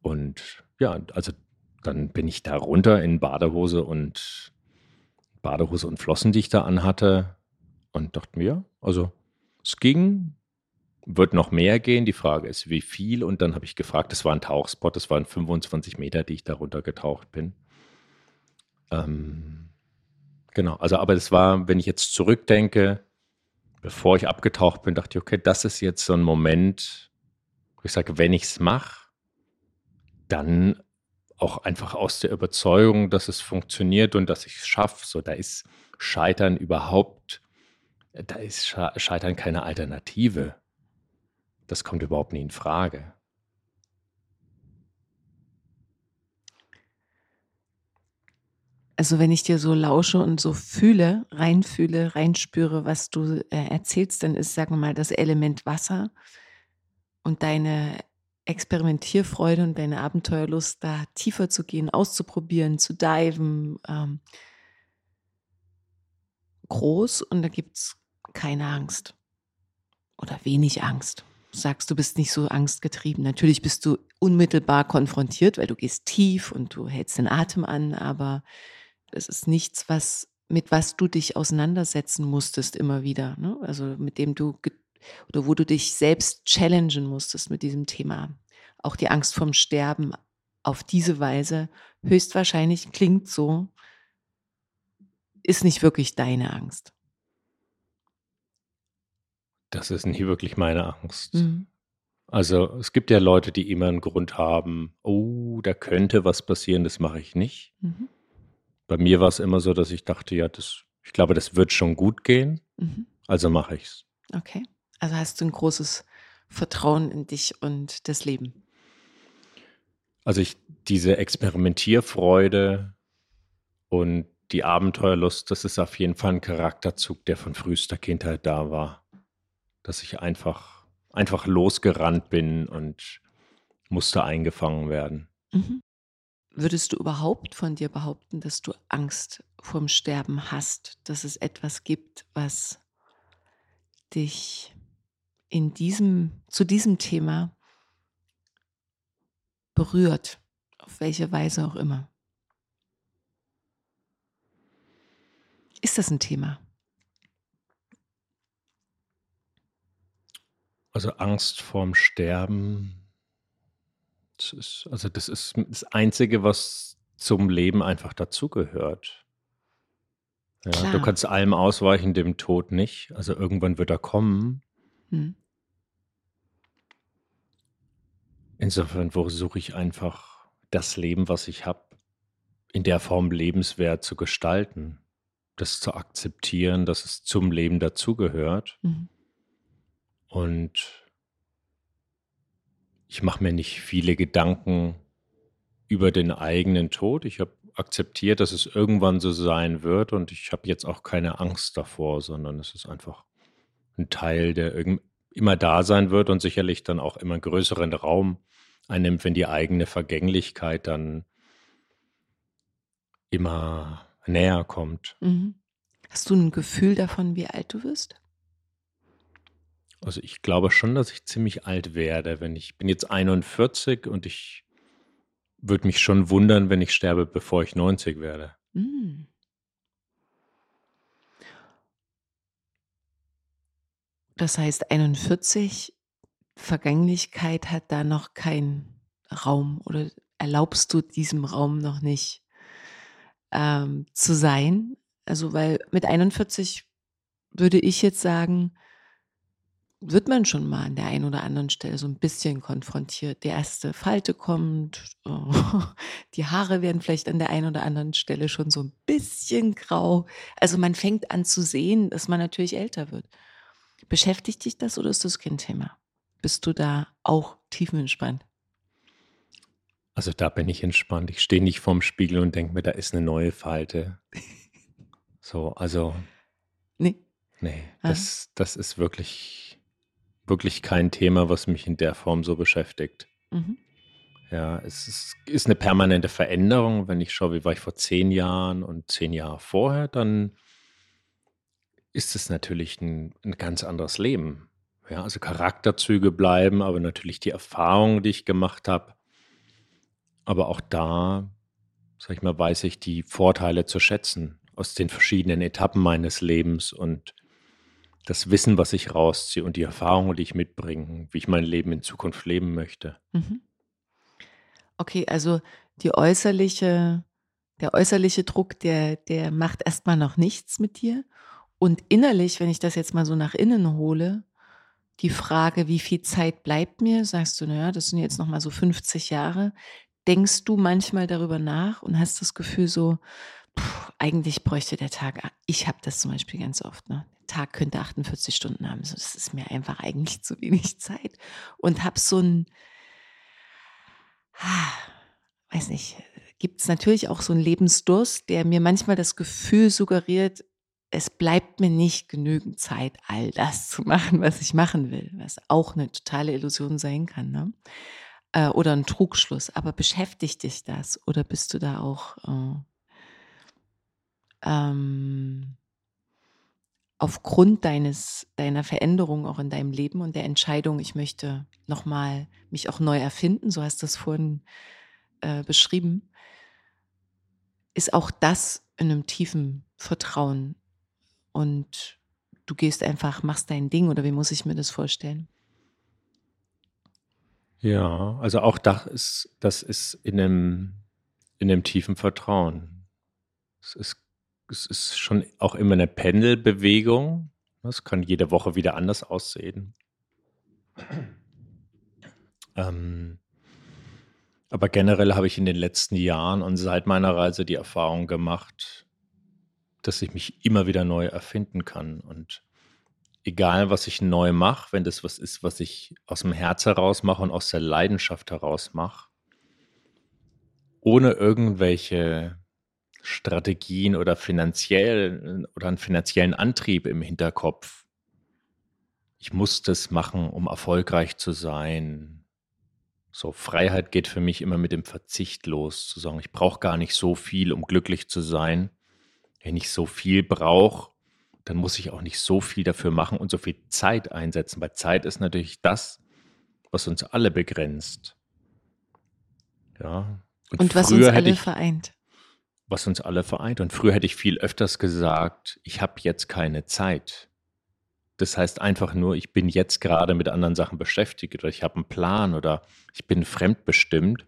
Und ja, also dann bin ich da runter in Badehose und Badehose und Flossen, die ich da anhatte und dachte mir, also es ging, wird noch mehr gehen. Die Frage ist, wie viel? Und dann habe ich gefragt, das war ein Tauchspot, das waren 25 Meter, die ich darunter getaucht bin. Ähm, genau, also aber es war, wenn ich jetzt zurückdenke, bevor ich abgetaucht bin, dachte ich, okay, das ist jetzt so ein Moment, wo ich sage, wenn ich es mache, dann auch einfach aus der Überzeugung, dass es funktioniert und dass ich es schaffe. So, da ist Scheitern überhaupt, da ist Scheitern keine Alternative. Das kommt überhaupt nie in Frage. Also wenn ich dir so lausche und so fühle, reinfühle, reinspüre, was du äh, erzählst, dann ist, sagen wir mal, das Element Wasser und deine Experimentierfreude und deine Abenteuerlust, da tiefer zu gehen, auszuprobieren, zu diven, ähm, groß und da gibt es keine Angst oder wenig Angst. Du sagst, du bist nicht so angstgetrieben. Natürlich bist du unmittelbar konfrontiert, weil du gehst tief und du hältst den Atem an, aber es ist nichts, was mit was du dich auseinandersetzen musstest immer wieder. Ne? Also mit dem du oder wo du dich selbst challengen musstest mit diesem Thema. Auch die Angst vom Sterben auf diese Weise höchstwahrscheinlich klingt so, ist nicht wirklich deine Angst. Das ist nie wirklich meine Angst. Mhm. Also es gibt ja Leute, die immer einen Grund haben, oh, da könnte was passieren, das mache ich nicht. Mhm. Bei mir war es immer so, dass ich dachte, ja, das, ich glaube, das wird schon gut gehen, mhm. also mache ich es. Okay. Also hast du ein großes Vertrauen in dich und das Leben. Also ich, diese Experimentierfreude und die Abenteuerlust, das ist auf jeden Fall ein Charakterzug, der von frühester Kindheit da war. Dass ich einfach, einfach losgerannt bin und musste eingefangen werden. Mhm. Würdest du überhaupt von dir behaupten, dass du Angst vorm Sterben hast, dass es etwas gibt, was dich in diesem, zu diesem Thema berührt, auf welche Weise auch immer. Ist das ein Thema? Also Angst vorm Sterben, das ist, also das ist das Einzige, was zum Leben einfach dazugehört. Ja, du kannst allem ausweichen, dem Tod nicht. Also irgendwann wird er kommen. Hm. Insofern versuche ich einfach, das Leben, was ich habe, in der Form lebenswert zu gestalten. Das zu akzeptieren, dass es zum Leben dazugehört. Mhm. Und ich mache mir nicht viele Gedanken über den eigenen Tod. Ich habe akzeptiert, dass es irgendwann so sein wird und ich habe jetzt auch keine Angst davor, sondern es ist einfach ein Teil, der immer da sein wird und sicherlich dann auch immer größeren Raum einnimmt, wenn die eigene Vergänglichkeit dann immer näher kommt. Mhm. Hast du ein Gefühl davon, wie alt du wirst? Also ich glaube schon, dass ich ziemlich alt werde, wenn ich bin jetzt 41 und ich würde mich schon wundern, wenn ich sterbe, bevor ich 90 werde. Mhm. Das heißt, 41 Vergänglichkeit hat da noch keinen Raum oder erlaubst du diesem Raum noch nicht ähm, zu sein? Also, weil mit 41 würde ich jetzt sagen, wird man schon mal an der einen oder anderen Stelle so ein bisschen konfrontiert. Die erste Falte kommt, oh, die Haare werden vielleicht an der einen oder anderen Stelle schon so ein bisschen grau. Also man fängt an zu sehen, dass man natürlich älter wird. Beschäftigt dich das oder ist das kein Thema? Bist du da auch tiefenentspannt? Also da bin ich entspannt. Ich stehe nicht vorm Spiegel und denke mir, da ist eine neue Falte. So, also. Nee. Nee, das, das ist wirklich wirklich kein Thema, was mich in der Form so beschäftigt. Mhm. Ja, es ist, ist, eine permanente Veränderung. Wenn ich schaue, wie war ich vor zehn Jahren und zehn Jahre vorher, dann ist es natürlich ein, ein ganz anderes Leben. Ja, also Charakterzüge bleiben, aber natürlich die Erfahrungen, die ich gemacht habe. Aber auch da, sag ich mal, weiß ich die Vorteile zu schätzen aus den verschiedenen Etappen meines Lebens und das Wissen, was ich rausziehe und die Erfahrungen, die ich mitbringe, wie ich mein Leben in Zukunft leben möchte. Mhm. Okay, also die äußerliche, der äußerliche Druck, der, der macht erstmal noch nichts mit dir. Und innerlich, wenn ich das jetzt mal so nach innen hole, die Frage, wie viel Zeit bleibt mir, sagst du, naja, das sind jetzt noch mal so 50 Jahre. Denkst du manchmal darüber nach und hast das Gefühl so, eigentlich bräuchte der Tag, ich habe das zum Beispiel ganz oft, ne? Tag könnte 48 Stunden haben. So, das ist mir einfach eigentlich zu wenig Zeit. Und habe so ein, weiß nicht, gibt es natürlich auch so einen Lebensdurst, der mir manchmal das Gefühl suggeriert, es bleibt mir nicht genügend Zeit, all das zu machen, was ich machen will, was auch eine totale Illusion sein kann. Ne? Äh, oder ein Trugschluss. Aber beschäftigt dich das? Oder bist du da auch äh, ähm, aufgrund deines, deiner Veränderung auch in deinem Leben und der Entscheidung, ich möchte nochmal mich auch neu erfinden, so hast du es vorhin äh, beschrieben, ist auch das in einem tiefen Vertrauen und du gehst einfach, machst dein Ding oder wie muss ich mir das vorstellen? Ja, also auch das ist, das ist in einem, in einem tiefen Vertrauen. Es ist es ist schon auch immer eine Pendelbewegung. Das kann jede Woche wieder anders aussehen. Ähm, aber generell habe ich in den letzten Jahren und seit meiner Reise die Erfahrung gemacht, dass ich mich immer wieder neu erfinden kann. Und egal, was ich neu mache, wenn das was ist, was ich aus dem Herz heraus mache und aus der Leidenschaft heraus mache, ohne irgendwelche Strategien oder finanziell oder einen finanziellen Antrieb im Hinterkopf. Ich muss das machen, um erfolgreich zu sein. So Freiheit geht für mich immer mit dem Verzicht los, zu sagen, ich brauche gar nicht so viel, um glücklich zu sein. Wenn ich so viel brauche, dann muss ich auch nicht so viel dafür machen und so viel Zeit einsetzen, weil Zeit ist natürlich das, was uns alle begrenzt. Ja. Und, und was uns alle ich, vereint was uns alle vereint. Und früher hätte ich viel öfters gesagt, ich habe jetzt keine Zeit. Das heißt einfach nur, ich bin jetzt gerade mit anderen Sachen beschäftigt oder ich habe einen Plan oder ich bin fremdbestimmt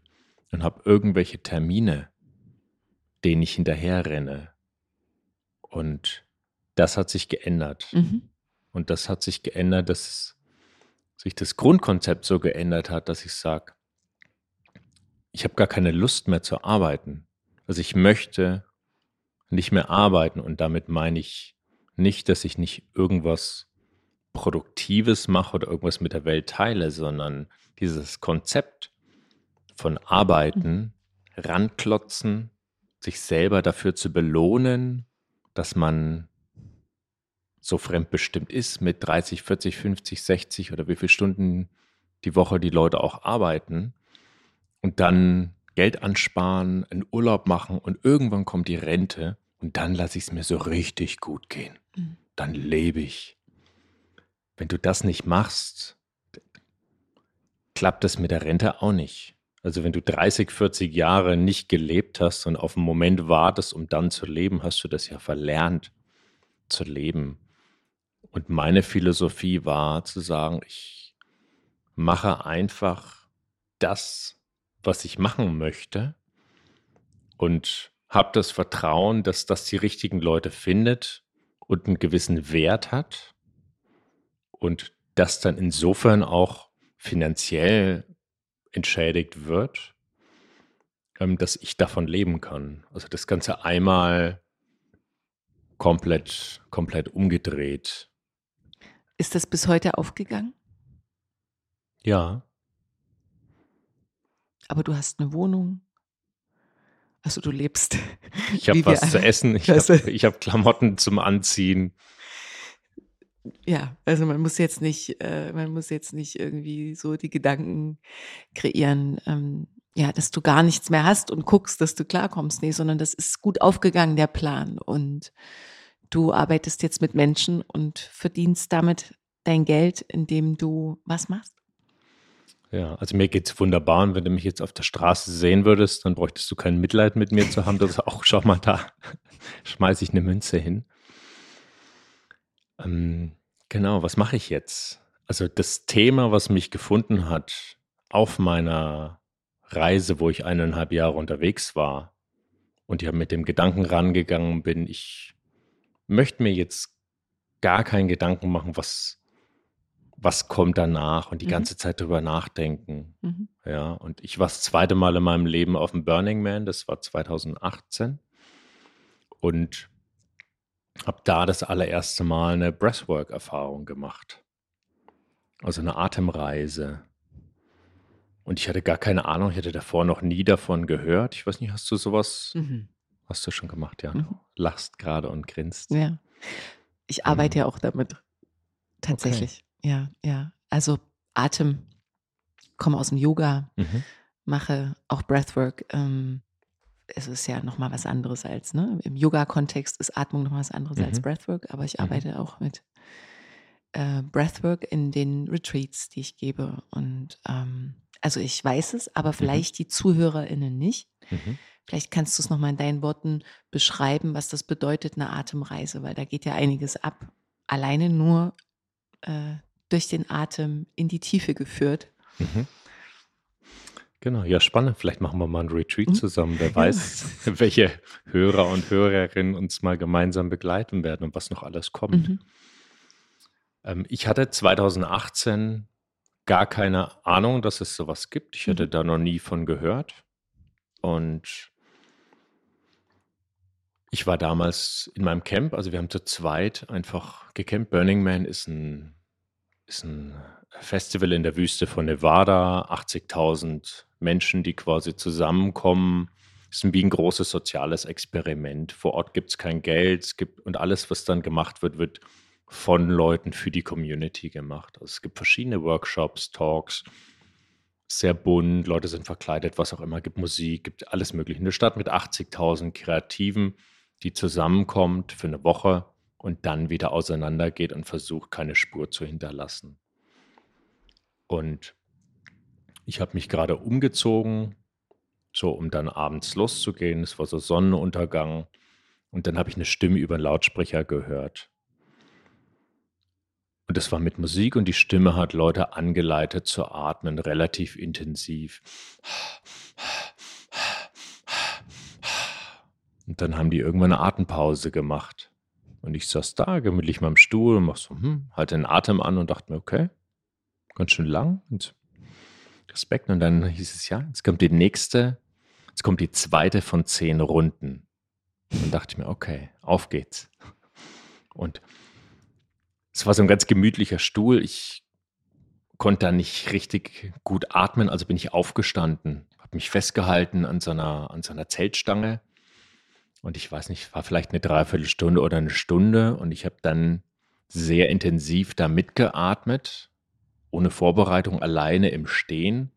und habe irgendwelche Termine, denen ich hinterher renne. Und das hat sich geändert. Mhm. Und das hat sich geändert, dass sich das Grundkonzept so geändert hat, dass ich sage, ich habe gar keine Lust mehr zu arbeiten. Also ich möchte nicht mehr arbeiten und damit meine ich nicht, dass ich nicht irgendwas Produktives mache oder irgendwas mit der Welt teile, sondern dieses Konzept von Arbeiten, ranklotzen, sich selber dafür zu belohnen, dass man so fremdbestimmt ist mit 30, 40, 50, 60 oder wie viele Stunden die Woche die Leute auch arbeiten und dann Geld ansparen, einen Urlaub machen und irgendwann kommt die Rente und dann lasse ich es mir so richtig gut gehen. Mhm. Dann lebe ich. Wenn du das nicht machst, klappt das mit der Rente auch nicht. Also wenn du 30, 40 Jahre nicht gelebt hast und auf einen Moment wartest, um dann zu leben, hast du das ja verlernt zu leben. Und meine Philosophie war zu sagen, ich mache einfach das, was ich machen möchte und habe das Vertrauen, dass das die richtigen Leute findet und einen gewissen Wert hat. Und das dann insofern auch finanziell entschädigt wird, ähm, dass ich davon leben kann. Also das Ganze einmal komplett, komplett umgedreht. Ist das bis heute aufgegangen? Ja. Aber du hast eine Wohnung. Also du lebst. Ich habe was zu essen, ich habe hab Klamotten zum Anziehen. Ja, also man muss jetzt nicht, äh, man muss jetzt nicht irgendwie so die Gedanken kreieren, ähm, ja, dass du gar nichts mehr hast und guckst, dass du klarkommst. Nee, sondern das ist gut aufgegangen, der Plan. Und du arbeitest jetzt mit Menschen und verdienst damit dein Geld, indem du was machst? Ja, also mir geht es wunderbar und wenn du mich jetzt auf der Straße sehen würdest, dann bräuchtest du kein Mitleid mit mir zu haben. Das ist auch, schau mal da, schmeiße ich eine Münze hin. Ähm, genau, was mache ich jetzt? Also das Thema, was mich gefunden hat auf meiner Reise, wo ich eineinhalb Jahre unterwegs war und ja mit dem Gedanken rangegangen bin, ich möchte mir jetzt gar keinen Gedanken machen, was, was kommt danach und die mhm. ganze Zeit drüber nachdenken. Mhm. Ja, und ich war das zweite Mal in meinem Leben auf dem Burning Man, das war 2018. Und habe da das allererste Mal eine Breathwork-Erfahrung gemacht. Also eine Atemreise. Und ich hatte gar keine Ahnung, ich hatte davor noch nie davon gehört. Ich weiß nicht, hast du sowas, mhm. hast du schon gemacht, ja? Mhm. Lachst gerade und grinst. Ja. Ich arbeite mhm. ja auch damit. Tatsächlich. Ja, ja. Also Atem, komme aus dem Yoga, mhm. mache auch Breathwork. Ähm, es ist ja nochmal was anderes als, ne? Im Yoga-Kontext ist Atmung nochmal was anderes mhm. als Breathwork, aber ich mhm. arbeite mhm. auch mit äh, Breathwork in den Retreats, die ich gebe. Und ähm, also ich weiß es, aber mhm. vielleicht die ZuhörerInnen nicht. Mhm. Vielleicht kannst du es nochmal in deinen Worten beschreiben, was das bedeutet, eine Atemreise, weil da geht ja einiges ab. Alleine nur äh, durch den Atem in die Tiefe geführt. Mhm. Genau, ja, spannend. Vielleicht machen wir mal ein Retreat mhm. zusammen. Wer weiß, welche Hörer und Hörerinnen uns mal gemeinsam begleiten werden und was noch alles kommt. Mhm. Ähm, ich hatte 2018 gar keine Ahnung, dass es sowas gibt. Ich hatte mhm. da noch nie von gehört. Und ich war damals in meinem Camp, also wir haben zu zweit einfach gecampt. Burning Man ist ein, ist ein Festival in der Wüste von Nevada, 80.000 Menschen, die quasi zusammenkommen. Es ist wie ein großes soziales Experiment. Vor Ort gibt es kein Geld es gibt, und alles, was dann gemacht wird, wird von Leuten für die Community gemacht. Also es gibt verschiedene Workshops, Talks, sehr bunt, Leute sind verkleidet, was auch immer, gibt Musik, gibt alles Mögliche. Eine Stadt mit 80.000 Kreativen, die zusammenkommt für eine Woche und dann wieder auseinandergeht und versucht, keine Spur zu hinterlassen. Und ich habe mich gerade umgezogen, so um dann abends loszugehen. Es war so Sonnenuntergang. Und dann habe ich eine Stimme über den Lautsprecher gehört. Und das war mit Musik und die Stimme hat Leute angeleitet zu atmen, relativ intensiv. Und dann haben die irgendwann eine Atempause gemacht. Und ich saß da gemütlich mal im Stuhl und mach so, hm, halt den Atem an und dachte mir, okay, ganz schön lang und Respekt. Und dann hieß es, ja, jetzt kommt die nächste, jetzt kommt die zweite von zehn Runden. Und dachte ich mir, okay, auf geht's. Und es war so ein ganz gemütlicher Stuhl. Ich konnte da nicht richtig gut atmen, also bin ich aufgestanden, habe mich festgehalten an so einer, an so einer Zeltstange. Und ich weiß nicht, war vielleicht eine Dreiviertelstunde oder eine Stunde. Und ich habe dann sehr intensiv da mitgeatmet ohne Vorbereitung alleine im Stehen.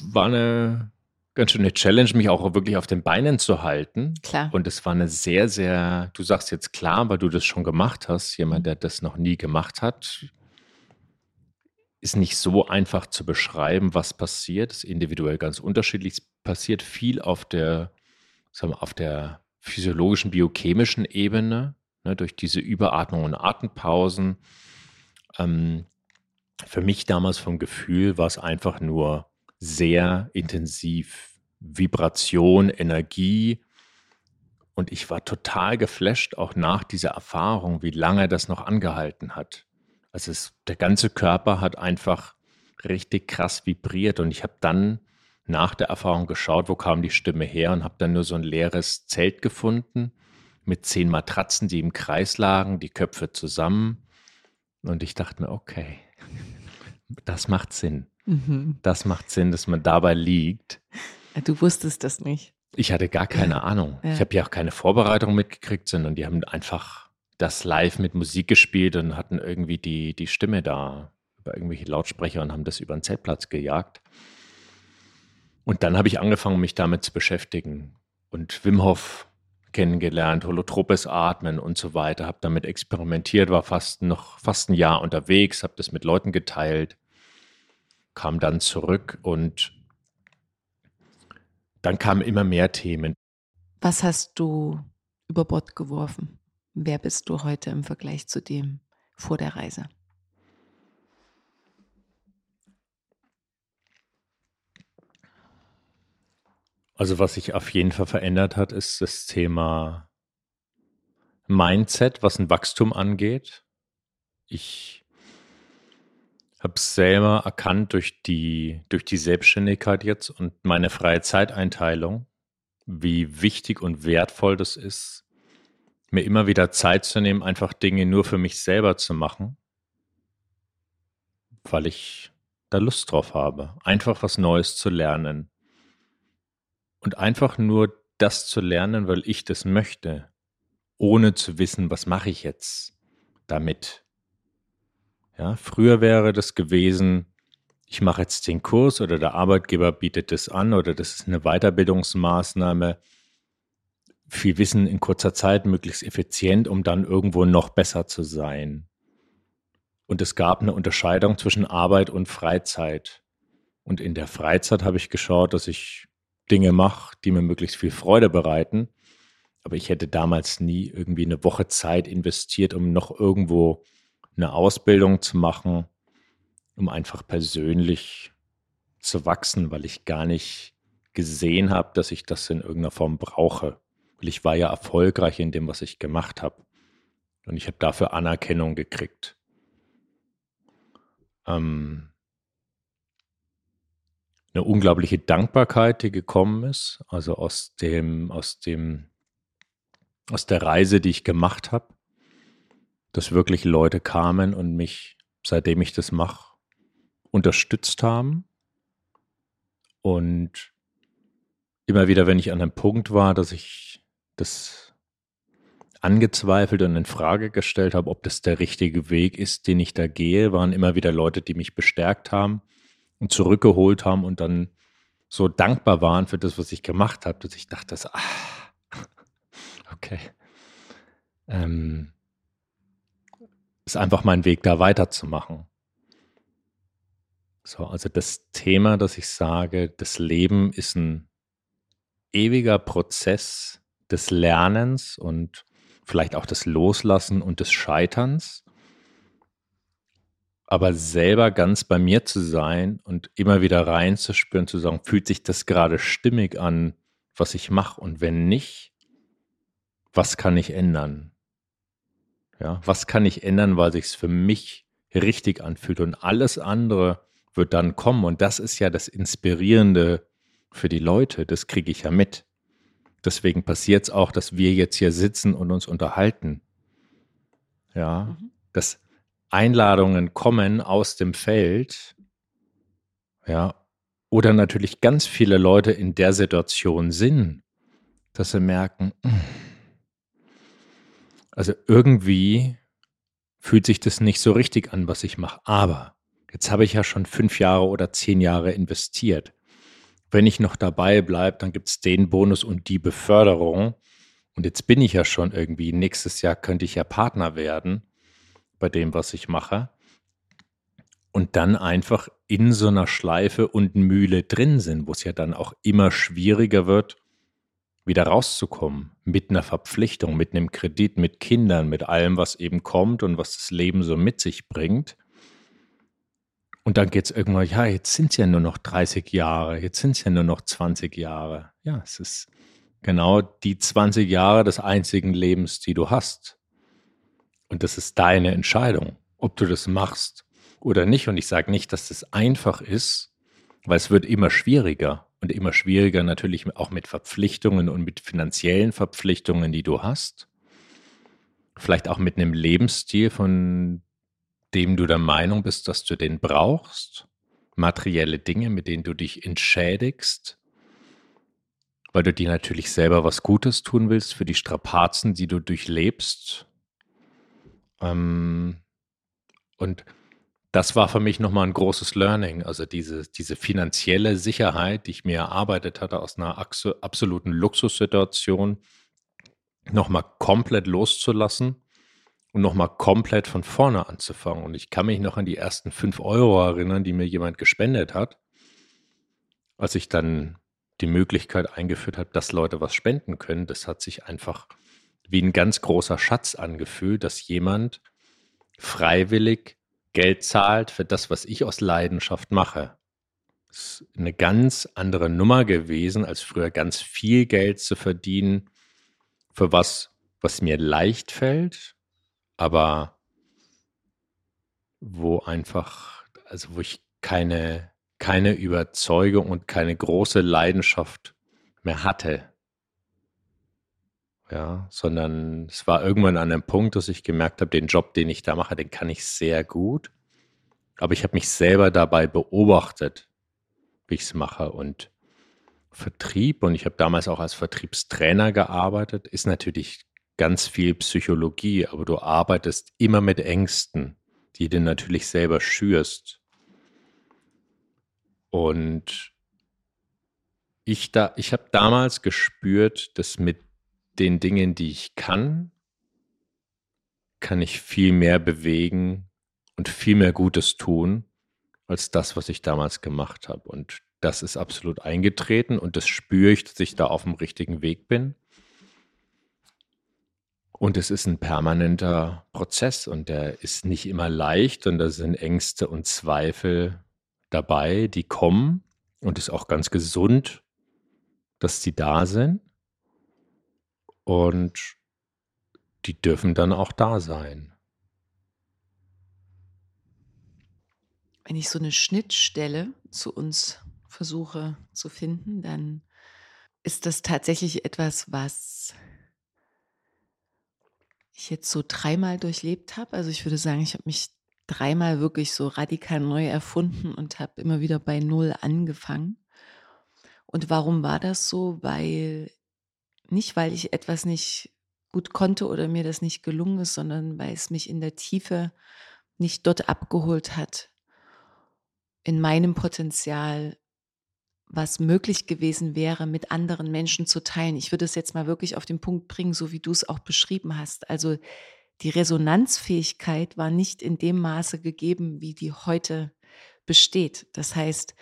War eine ganz schöne Challenge, mich auch wirklich auf den Beinen zu halten. Klar. Und es war eine sehr, sehr, du sagst jetzt klar, weil du das schon gemacht hast, jemand, der das noch nie gemacht hat, ist nicht so einfach zu beschreiben, was passiert. Es ist individuell ganz unterschiedlich. Es passiert viel auf der, sagen wir, auf der physiologischen, biochemischen Ebene, ne, durch diese Überatmung und Atempausen ähm, für mich damals vom Gefühl war es einfach nur sehr intensiv. Vibration, Energie. Und ich war total geflasht, auch nach dieser Erfahrung, wie lange das noch angehalten hat. Also es, der ganze Körper hat einfach richtig krass vibriert und ich habe dann nach der Erfahrung geschaut, wo kam die Stimme her und habe dann nur so ein leeres Zelt gefunden mit zehn Matratzen, die im Kreis lagen, die Köpfe zusammen. Und ich dachte mir, okay, das macht Sinn. Mhm. Das macht Sinn, dass man dabei liegt. Du wusstest das nicht. Ich hatte gar keine ja. Ahnung. Ja. Ich habe ja auch keine Vorbereitung mitgekriegt, sondern die haben einfach das live mit Musik gespielt und hatten irgendwie die, die Stimme da über irgendwelche Lautsprecher und haben das über den Zeltplatz gejagt. Und dann habe ich angefangen, mich damit zu beschäftigen und Wim Hof kennengelernt, holotropes Atmen und so weiter, habe damit experimentiert, war fast noch fast ein Jahr unterwegs, habe das mit Leuten geteilt, kam dann zurück und dann kamen immer mehr Themen. Was hast du über Bord geworfen? Wer bist du heute im Vergleich zu dem vor der Reise? Also was sich auf jeden Fall verändert hat, ist das Thema Mindset, was ein Wachstum angeht. Ich habe es selber erkannt durch die, durch die Selbstständigkeit jetzt und meine freie Zeiteinteilung, wie wichtig und wertvoll das ist, mir immer wieder Zeit zu nehmen, einfach Dinge nur für mich selber zu machen, weil ich da Lust drauf habe, einfach was Neues zu lernen, und einfach nur das zu lernen, weil ich das möchte, ohne zu wissen, was mache ich jetzt damit. Ja, früher wäre das gewesen, ich mache jetzt den Kurs oder der Arbeitgeber bietet das an oder das ist eine Weiterbildungsmaßnahme. Viel Wissen in kurzer Zeit, möglichst effizient, um dann irgendwo noch besser zu sein. Und es gab eine Unterscheidung zwischen Arbeit und Freizeit. Und in der Freizeit habe ich geschaut, dass ich Dinge mache, die mir möglichst viel Freude bereiten. Aber ich hätte damals nie irgendwie eine Woche Zeit investiert, um noch irgendwo eine Ausbildung zu machen, um einfach persönlich zu wachsen, weil ich gar nicht gesehen habe, dass ich das in irgendeiner Form brauche. Weil ich war ja erfolgreich in dem, was ich gemacht habe. Und ich habe dafür Anerkennung gekriegt. Ähm, eine unglaubliche Dankbarkeit, die gekommen ist, also aus dem, aus dem, aus der Reise, die ich gemacht habe, dass wirklich Leute kamen und mich, seitdem ich das mache, unterstützt haben. Und immer wieder, wenn ich an einem Punkt war, dass ich das angezweifelt und in Frage gestellt habe, ob das der richtige Weg ist, den ich da gehe, waren immer wieder Leute, die mich bestärkt haben zurückgeholt haben und dann so dankbar waren für das, was ich gemacht habe, dass ich dachte, so, ah, okay. Ähm, ist einfach mein Weg, da weiterzumachen. So, also das Thema, dass ich sage, das Leben ist ein ewiger Prozess des Lernens und vielleicht auch des Loslassen und des Scheiterns aber selber ganz bei mir zu sein und immer wieder reinzuspüren, zu sagen, fühlt sich das gerade stimmig an, was ich mache? Und wenn nicht, was kann ich ändern? Ja, was kann ich ändern, weil sich es für mich richtig anfühlt? Und alles andere wird dann kommen. Und das ist ja das Inspirierende für die Leute. Das kriege ich ja mit. Deswegen passiert es auch, dass wir jetzt hier sitzen und uns unterhalten. Ja, mhm. das Einladungen kommen aus dem Feld, ja, oder natürlich ganz viele Leute in der Situation sind, dass sie merken, hm, also irgendwie fühlt sich das nicht so richtig an, was ich mache. Aber jetzt habe ich ja schon fünf Jahre oder zehn Jahre investiert. Wenn ich noch dabei bleibe, dann gibt es den Bonus und die Beförderung. Und jetzt bin ich ja schon irgendwie, nächstes Jahr könnte ich ja Partner werden bei dem, was ich mache. Und dann einfach in so einer Schleife und Mühle drin sind, wo es ja dann auch immer schwieriger wird, wieder rauszukommen. Mit einer Verpflichtung, mit einem Kredit, mit Kindern, mit allem, was eben kommt und was das Leben so mit sich bringt. Und dann geht es irgendwann, ja, jetzt sind es ja nur noch 30 Jahre, jetzt sind es ja nur noch 20 Jahre. Ja, es ist genau die 20 Jahre des einzigen Lebens, die du hast. Und das ist deine Entscheidung. ob du das machst oder nicht. Und ich sage nicht, dass das einfach ist, weil es wird immer schwieriger und immer schwieriger natürlich auch mit Verpflichtungen und mit finanziellen Verpflichtungen, die du hast. Vielleicht auch mit einem Lebensstil, von dem du der Meinung bist, dass du den brauchst. Materielle Dinge, mit denen du dich entschädigst, weil du dir natürlich selber was Gutes tun willst für die Strapazen, die du durchlebst. Ähm, und das war für mich nochmal ein großes Learning. Also diese, diese finanzielle Sicherheit, die ich mir erarbeitet hatte aus einer absoluten Luxussituation, nochmal komplett loszulassen und nochmal komplett von vorne anzufangen. Und ich kann mich noch an die ersten fünf Euro erinnern, die mir jemand gespendet hat, als ich dann die Möglichkeit eingeführt habe, dass Leute was spenden können. Das hat sich einfach wie ein ganz großer Schatz angefühlt, dass jemand freiwillig Geld zahlt für das, was ich aus Leidenschaft mache. Das ist eine ganz andere Nummer gewesen, als früher ganz viel Geld zu verdienen für was, was mir leicht fällt, aber wo einfach, also wo ich keine, keine Überzeugung und keine große Leidenschaft mehr hatte ja, sondern es war irgendwann an einem Punkt, dass ich gemerkt habe, den Job, den ich da mache, den kann ich sehr gut. Aber ich habe mich selber dabei beobachtet, wie ich es mache. Und Vertrieb, und ich habe damals auch als Vertriebstrainer gearbeitet, ist natürlich ganz viel Psychologie, aber du arbeitest immer mit Ängsten, die du natürlich selber schürst. Und ich da, ich habe damals gespürt, dass mit den Dingen, die ich kann, kann ich viel mehr bewegen und viel mehr Gutes tun, als das, was ich damals gemacht habe. Und das ist absolut eingetreten und das spüre ich, dass ich da auf dem richtigen Weg bin. Und es ist ein permanenter Prozess und der ist nicht immer leicht und da sind Ängste und Zweifel dabei, die kommen und ist auch ganz gesund, dass die da sind. Und die dürfen dann auch da sein. Wenn ich so eine Schnittstelle zu uns versuche zu finden, dann ist das tatsächlich etwas, was ich jetzt so dreimal durchlebt habe. Also ich würde sagen, ich habe mich dreimal wirklich so radikal neu erfunden und habe immer wieder bei Null angefangen. Und warum war das so? Weil nicht, weil ich etwas nicht gut konnte oder mir das nicht gelungen ist, sondern weil es mich in der Tiefe nicht dort abgeholt hat, in meinem Potenzial, was möglich gewesen wäre, mit anderen Menschen zu teilen. Ich würde es jetzt mal wirklich auf den Punkt bringen, so wie du es auch beschrieben hast. Also die Resonanzfähigkeit war nicht in dem Maße gegeben, wie die heute besteht. Das heißt,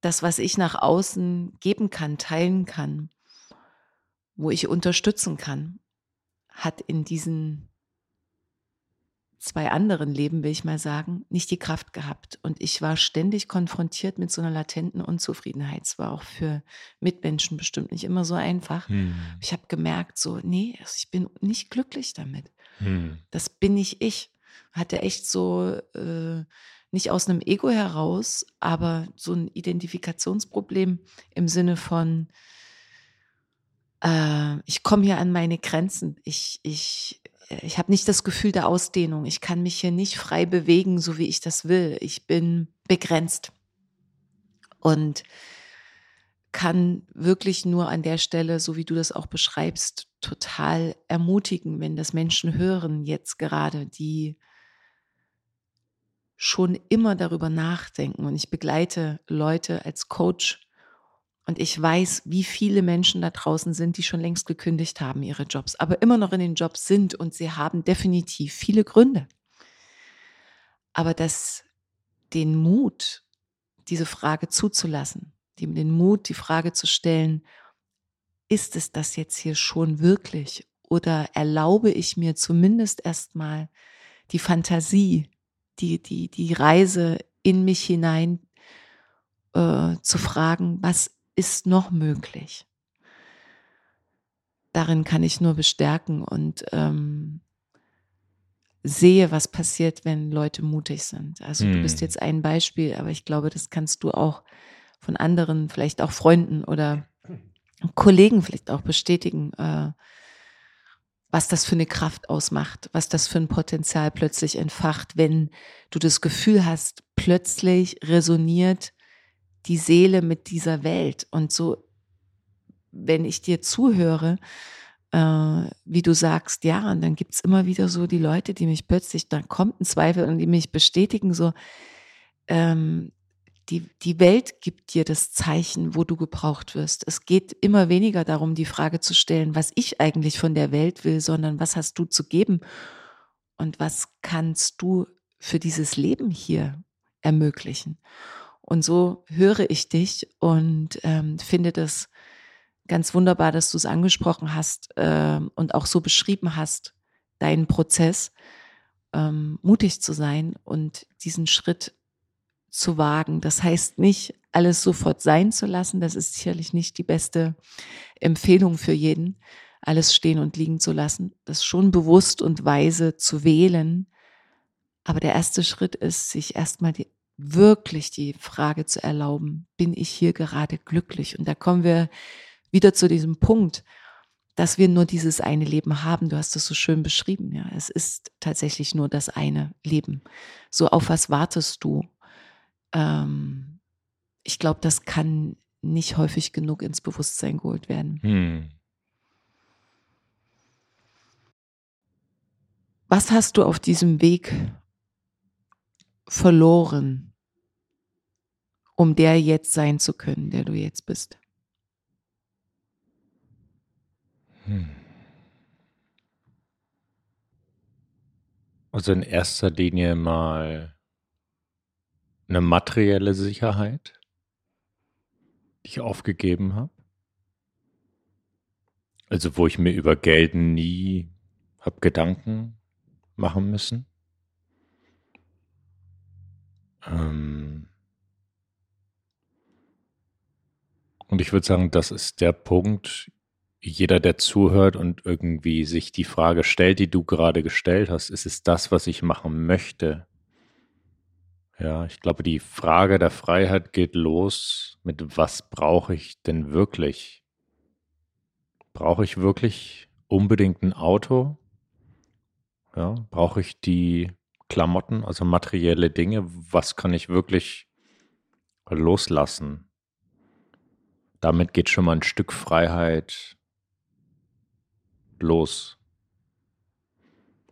das, was ich nach außen geben kann, teilen kann, wo ich unterstützen kann, hat in diesen zwei anderen Leben, will ich mal sagen, nicht die Kraft gehabt. Und ich war ständig konfrontiert mit so einer latenten Unzufriedenheit. Es war auch für Mitmenschen bestimmt nicht immer so einfach. Hm. Ich habe gemerkt, so, nee, also ich bin nicht glücklich damit. Hm. Das bin nicht ich. Hatte echt so, äh, nicht aus einem Ego heraus, aber so ein Identifikationsproblem im Sinne von, äh, ich komme hier an meine Grenzen. Ich, ich, ich habe nicht das Gefühl der Ausdehnung. Ich kann mich hier nicht frei bewegen, so wie ich das will. Ich bin begrenzt und kann wirklich nur an der Stelle, so wie du das auch beschreibst, total ermutigen, wenn das Menschen hören, jetzt gerade, die schon immer darüber nachdenken. Und ich begleite Leute als Coach und ich weiß, wie viele Menschen da draußen sind, die schon längst gekündigt haben, ihre Jobs, aber immer noch in den Jobs sind und sie haben definitiv viele Gründe. Aber dass den Mut, diese Frage zuzulassen, den Mut, die Frage zu stellen, ist es das jetzt hier schon wirklich? Oder erlaube ich mir zumindest erstmal die Fantasie, die, die, die Reise in mich hinein äh, zu fragen, was ist noch möglich. Darin kann ich nur bestärken und ähm, sehe, was passiert, wenn Leute mutig sind. Also du bist Hm. jetzt ein Beispiel, aber ich glaube, das kannst du auch von anderen, vielleicht auch Freunden oder Kollegen vielleicht auch bestätigen, äh, was das für eine Kraft ausmacht, was das für ein Potenzial plötzlich entfacht, wenn du das Gefühl hast, plötzlich resoniert die Seele mit dieser Welt. Und so, wenn ich dir zuhöre, äh, wie du sagst, ja, und dann gibt's immer wieder so die Leute, die mich plötzlich, dann kommt ein Zweifel und die mich bestätigen, so, ähm, die, die Welt gibt dir das Zeichen, wo du gebraucht wirst. Es geht immer weniger darum, die Frage zu stellen, was ich eigentlich von der Welt will, sondern was hast du zu geben und was kannst du für dieses Leben hier ermöglichen. Und so höre ich dich und ähm, finde das ganz wunderbar, dass du es angesprochen hast ähm, und auch so beschrieben hast, deinen Prozess, ähm, mutig zu sein und diesen Schritt zu wagen. Das heißt nicht, alles sofort sein zu lassen. Das ist sicherlich nicht die beste Empfehlung für jeden, alles stehen und liegen zu lassen. Das schon bewusst und weise zu wählen. Aber der erste Schritt ist, sich erstmal die, wirklich die Frage zu erlauben, bin ich hier gerade glücklich? Und da kommen wir wieder zu diesem Punkt, dass wir nur dieses eine Leben haben. Du hast es so schön beschrieben. Ja, es ist tatsächlich nur das eine Leben. So auf was wartest du? Ähm, ich glaube, das kann nicht häufig genug ins Bewusstsein geholt werden. Hm. Was hast du auf diesem Weg verloren, um der jetzt sein zu können, der du jetzt bist? Hm. Also in erster Linie mal eine materielle Sicherheit, die ich aufgegeben habe. Also wo ich mir über Geld nie habe Gedanken machen müssen. Ähm und ich würde sagen, das ist der Punkt, jeder, der zuhört und irgendwie sich die Frage stellt, die du gerade gestellt hast, ist es das, was ich machen möchte? Ja, ich glaube, die Frage der Freiheit geht los mit, was brauche ich denn wirklich? Brauche ich wirklich unbedingt ein Auto? Ja, brauche ich die Klamotten, also materielle Dinge? Was kann ich wirklich loslassen? Damit geht schon mal ein Stück Freiheit los.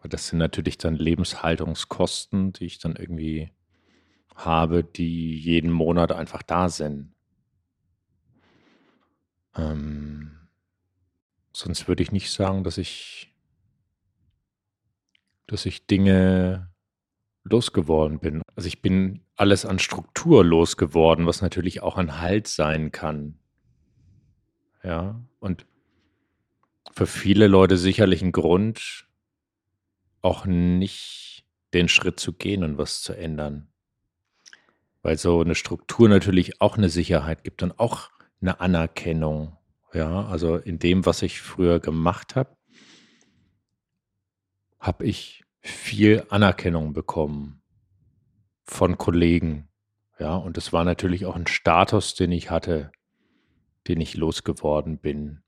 Das sind natürlich dann Lebenshaltungskosten, die ich dann irgendwie habe, die jeden Monat einfach da sind. Ähm, sonst würde ich nicht sagen, dass ich, dass ich Dinge losgeworden bin. Also ich bin alles an Struktur losgeworden, was natürlich auch ein Halt sein kann. Ja, und für viele Leute sicherlich ein Grund, auch nicht den Schritt zu gehen und was zu ändern. Weil so eine Struktur natürlich auch eine Sicherheit gibt und auch eine Anerkennung. Ja, also in dem, was ich früher gemacht habe, habe ich viel Anerkennung bekommen von Kollegen. Ja, und es war natürlich auch ein Status, den ich hatte, den ich losgeworden bin.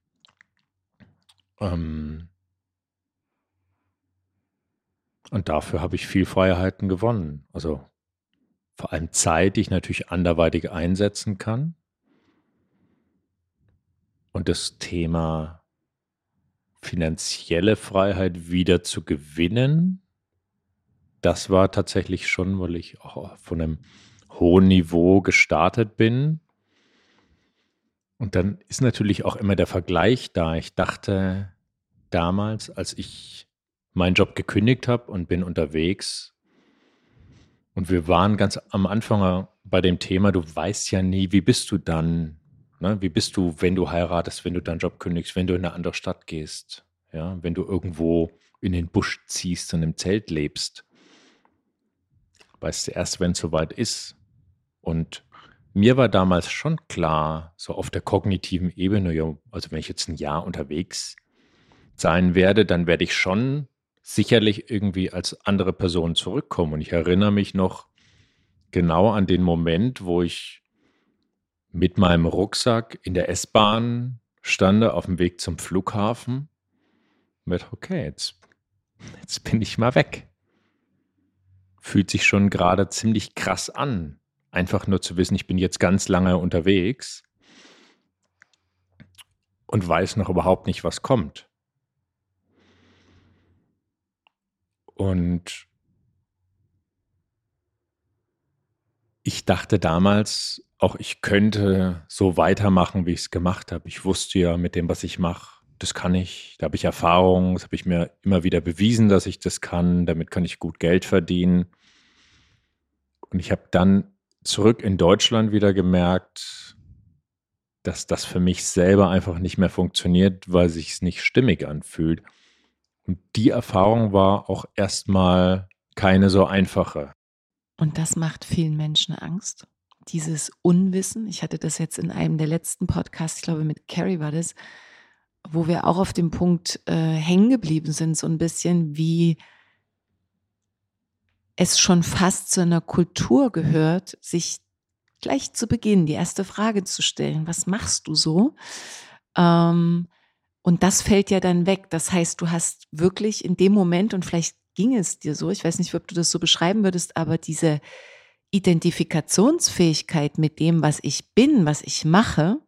Ähm und dafür habe ich viel Freiheiten gewonnen. Also vor allem Zeit, die ich natürlich anderweitig einsetzen kann. Und das Thema finanzielle Freiheit wieder zu gewinnen, das war tatsächlich schon, weil ich auch von einem hohen Niveau gestartet bin. Und dann ist natürlich auch immer der Vergleich da. Ich dachte damals, als ich meinen Job gekündigt habe und bin unterwegs, und wir waren ganz am Anfang bei dem Thema, du weißt ja nie, wie bist du dann? Ne? Wie bist du, wenn du heiratest, wenn du deinen Job kündigst, wenn du in eine andere Stadt gehst, ja? wenn du irgendwo in den Busch ziehst und im Zelt lebst? Weißt du erst, wenn es soweit ist. Und mir war damals schon klar, so auf der kognitiven Ebene, also wenn ich jetzt ein Jahr unterwegs sein werde, dann werde ich schon sicherlich irgendwie als andere Person zurückkommen. Und ich erinnere mich noch genau an den Moment, wo ich mit meinem Rucksack in der S-Bahn stande auf dem Weg zum Flughafen. Mit, okay, jetzt, jetzt bin ich mal weg. Fühlt sich schon gerade ziemlich krass an. Einfach nur zu wissen, ich bin jetzt ganz lange unterwegs und weiß noch überhaupt nicht, was kommt. Und ich dachte damals auch, ich könnte so weitermachen, wie ich es gemacht habe. Ich wusste ja mit dem, was ich mache, das kann ich, da habe ich Erfahrung, das habe ich mir immer wieder bewiesen, dass ich das kann, damit kann ich gut Geld verdienen. Und ich habe dann zurück in Deutschland wieder gemerkt, dass das für mich selber einfach nicht mehr funktioniert, weil sich es nicht stimmig anfühlt. Und die Erfahrung war auch erstmal keine so einfache. Und das macht vielen Menschen Angst. Dieses Unwissen. Ich hatte das jetzt in einem der letzten Podcasts, ich glaube mit Carrie war das, wo wir auch auf dem Punkt äh, hängen geblieben sind, so ein bisschen wie es schon fast zu einer Kultur gehört, sich gleich zu Beginn die erste Frage zu stellen, was machst du so? Ähm, und das fällt ja dann weg. Das heißt, du hast wirklich in dem Moment, und vielleicht ging es dir so, ich weiß nicht, ob du das so beschreiben würdest, aber diese Identifikationsfähigkeit mit dem, was ich bin, was ich mache,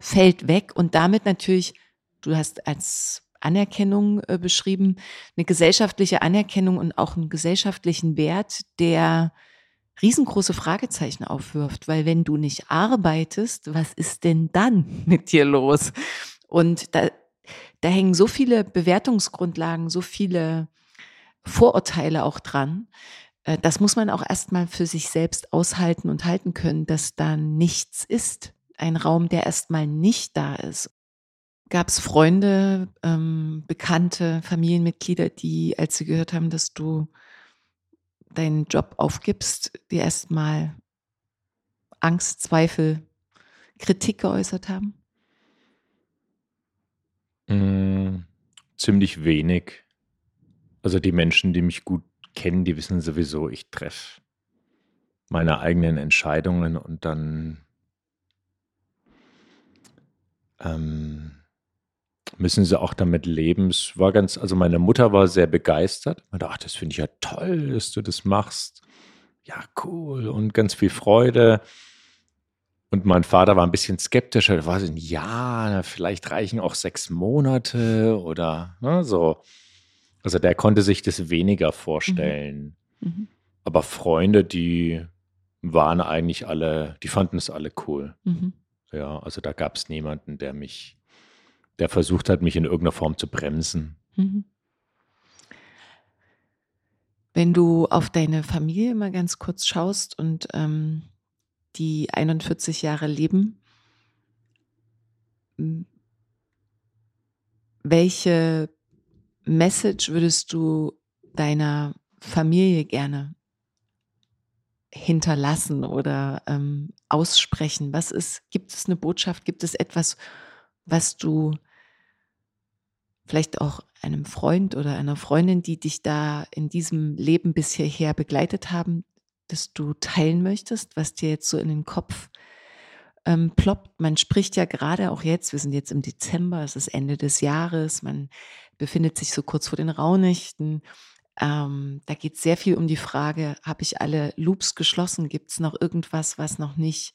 fällt weg und damit natürlich, du hast als Anerkennung äh, beschrieben, eine gesellschaftliche Anerkennung und auch einen gesellschaftlichen Wert, der riesengroße Fragezeichen aufwirft, weil wenn du nicht arbeitest, was ist denn dann mit dir los? Und da da hängen so viele Bewertungsgrundlagen, so viele Vorurteile auch dran. Äh, das muss man auch erstmal für sich selbst aushalten und halten können, dass da nichts ist. Ein Raum, der erstmal nicht da ist. Gab es Freunde, ähm, Bekannte, Familienmitglieder, die, als sie gehört haben, dass du deinen Job aufgibst, dir erstmal Angst, Zweifel, Kritik geäußert haben? Hm, ziemlich wenig. Also die Menschen, die mich gut kennen, die wissen sowieso, ich treffe meine eigenen Entscheidungen und dann ähm, müssen sie auch damit leben. Es war ganz, also meine Mutter war sehr begeistert. Man dachte, das finde ich ja toll, dass du das machst. Ja, cool und ganz viel Freude. Und mein Vater war ein bisschen skeptischer. Er war so, ja, vielleicht reichen auch sechs Monate oder ne, so. Also der konnte sich das weniger vorstellen. Mhm. Mhm. Aber Freunde, die waren eigentlich alle, die fanden es alle cool. Mhm. Ja, also da gab es niemanden, der mich, der versucht hat, mich in irgendeiner Form zu bremsen. Mhm. Wenn du auf deine Familie mal ganz kurz schaust und ähm, die 41 Jahre leben, welche Message würdest du deiner Familie gerne hinterlassen oder ähm, aussprechen? Was ist, gibt es eine Botschaft, gibt es etwas, was du vielleicht auch einem Freund oder einer Freundin, die dich da in diesem Leben bis hierher begleitet haben, das du teilen möchtest, was dir jetzt so in den Kopf ähm, ploppt? Man spricht ja gerade auch jetzt, wir sind jetzt im Dezember, es ist Ende des Jahres, man befindet sich so kurz vor den Raunichten. Ähm, da geht sehr viel um die Frage, habe ich alle Loops geschlossen? Gibt es noch irgendwas, was noch nicht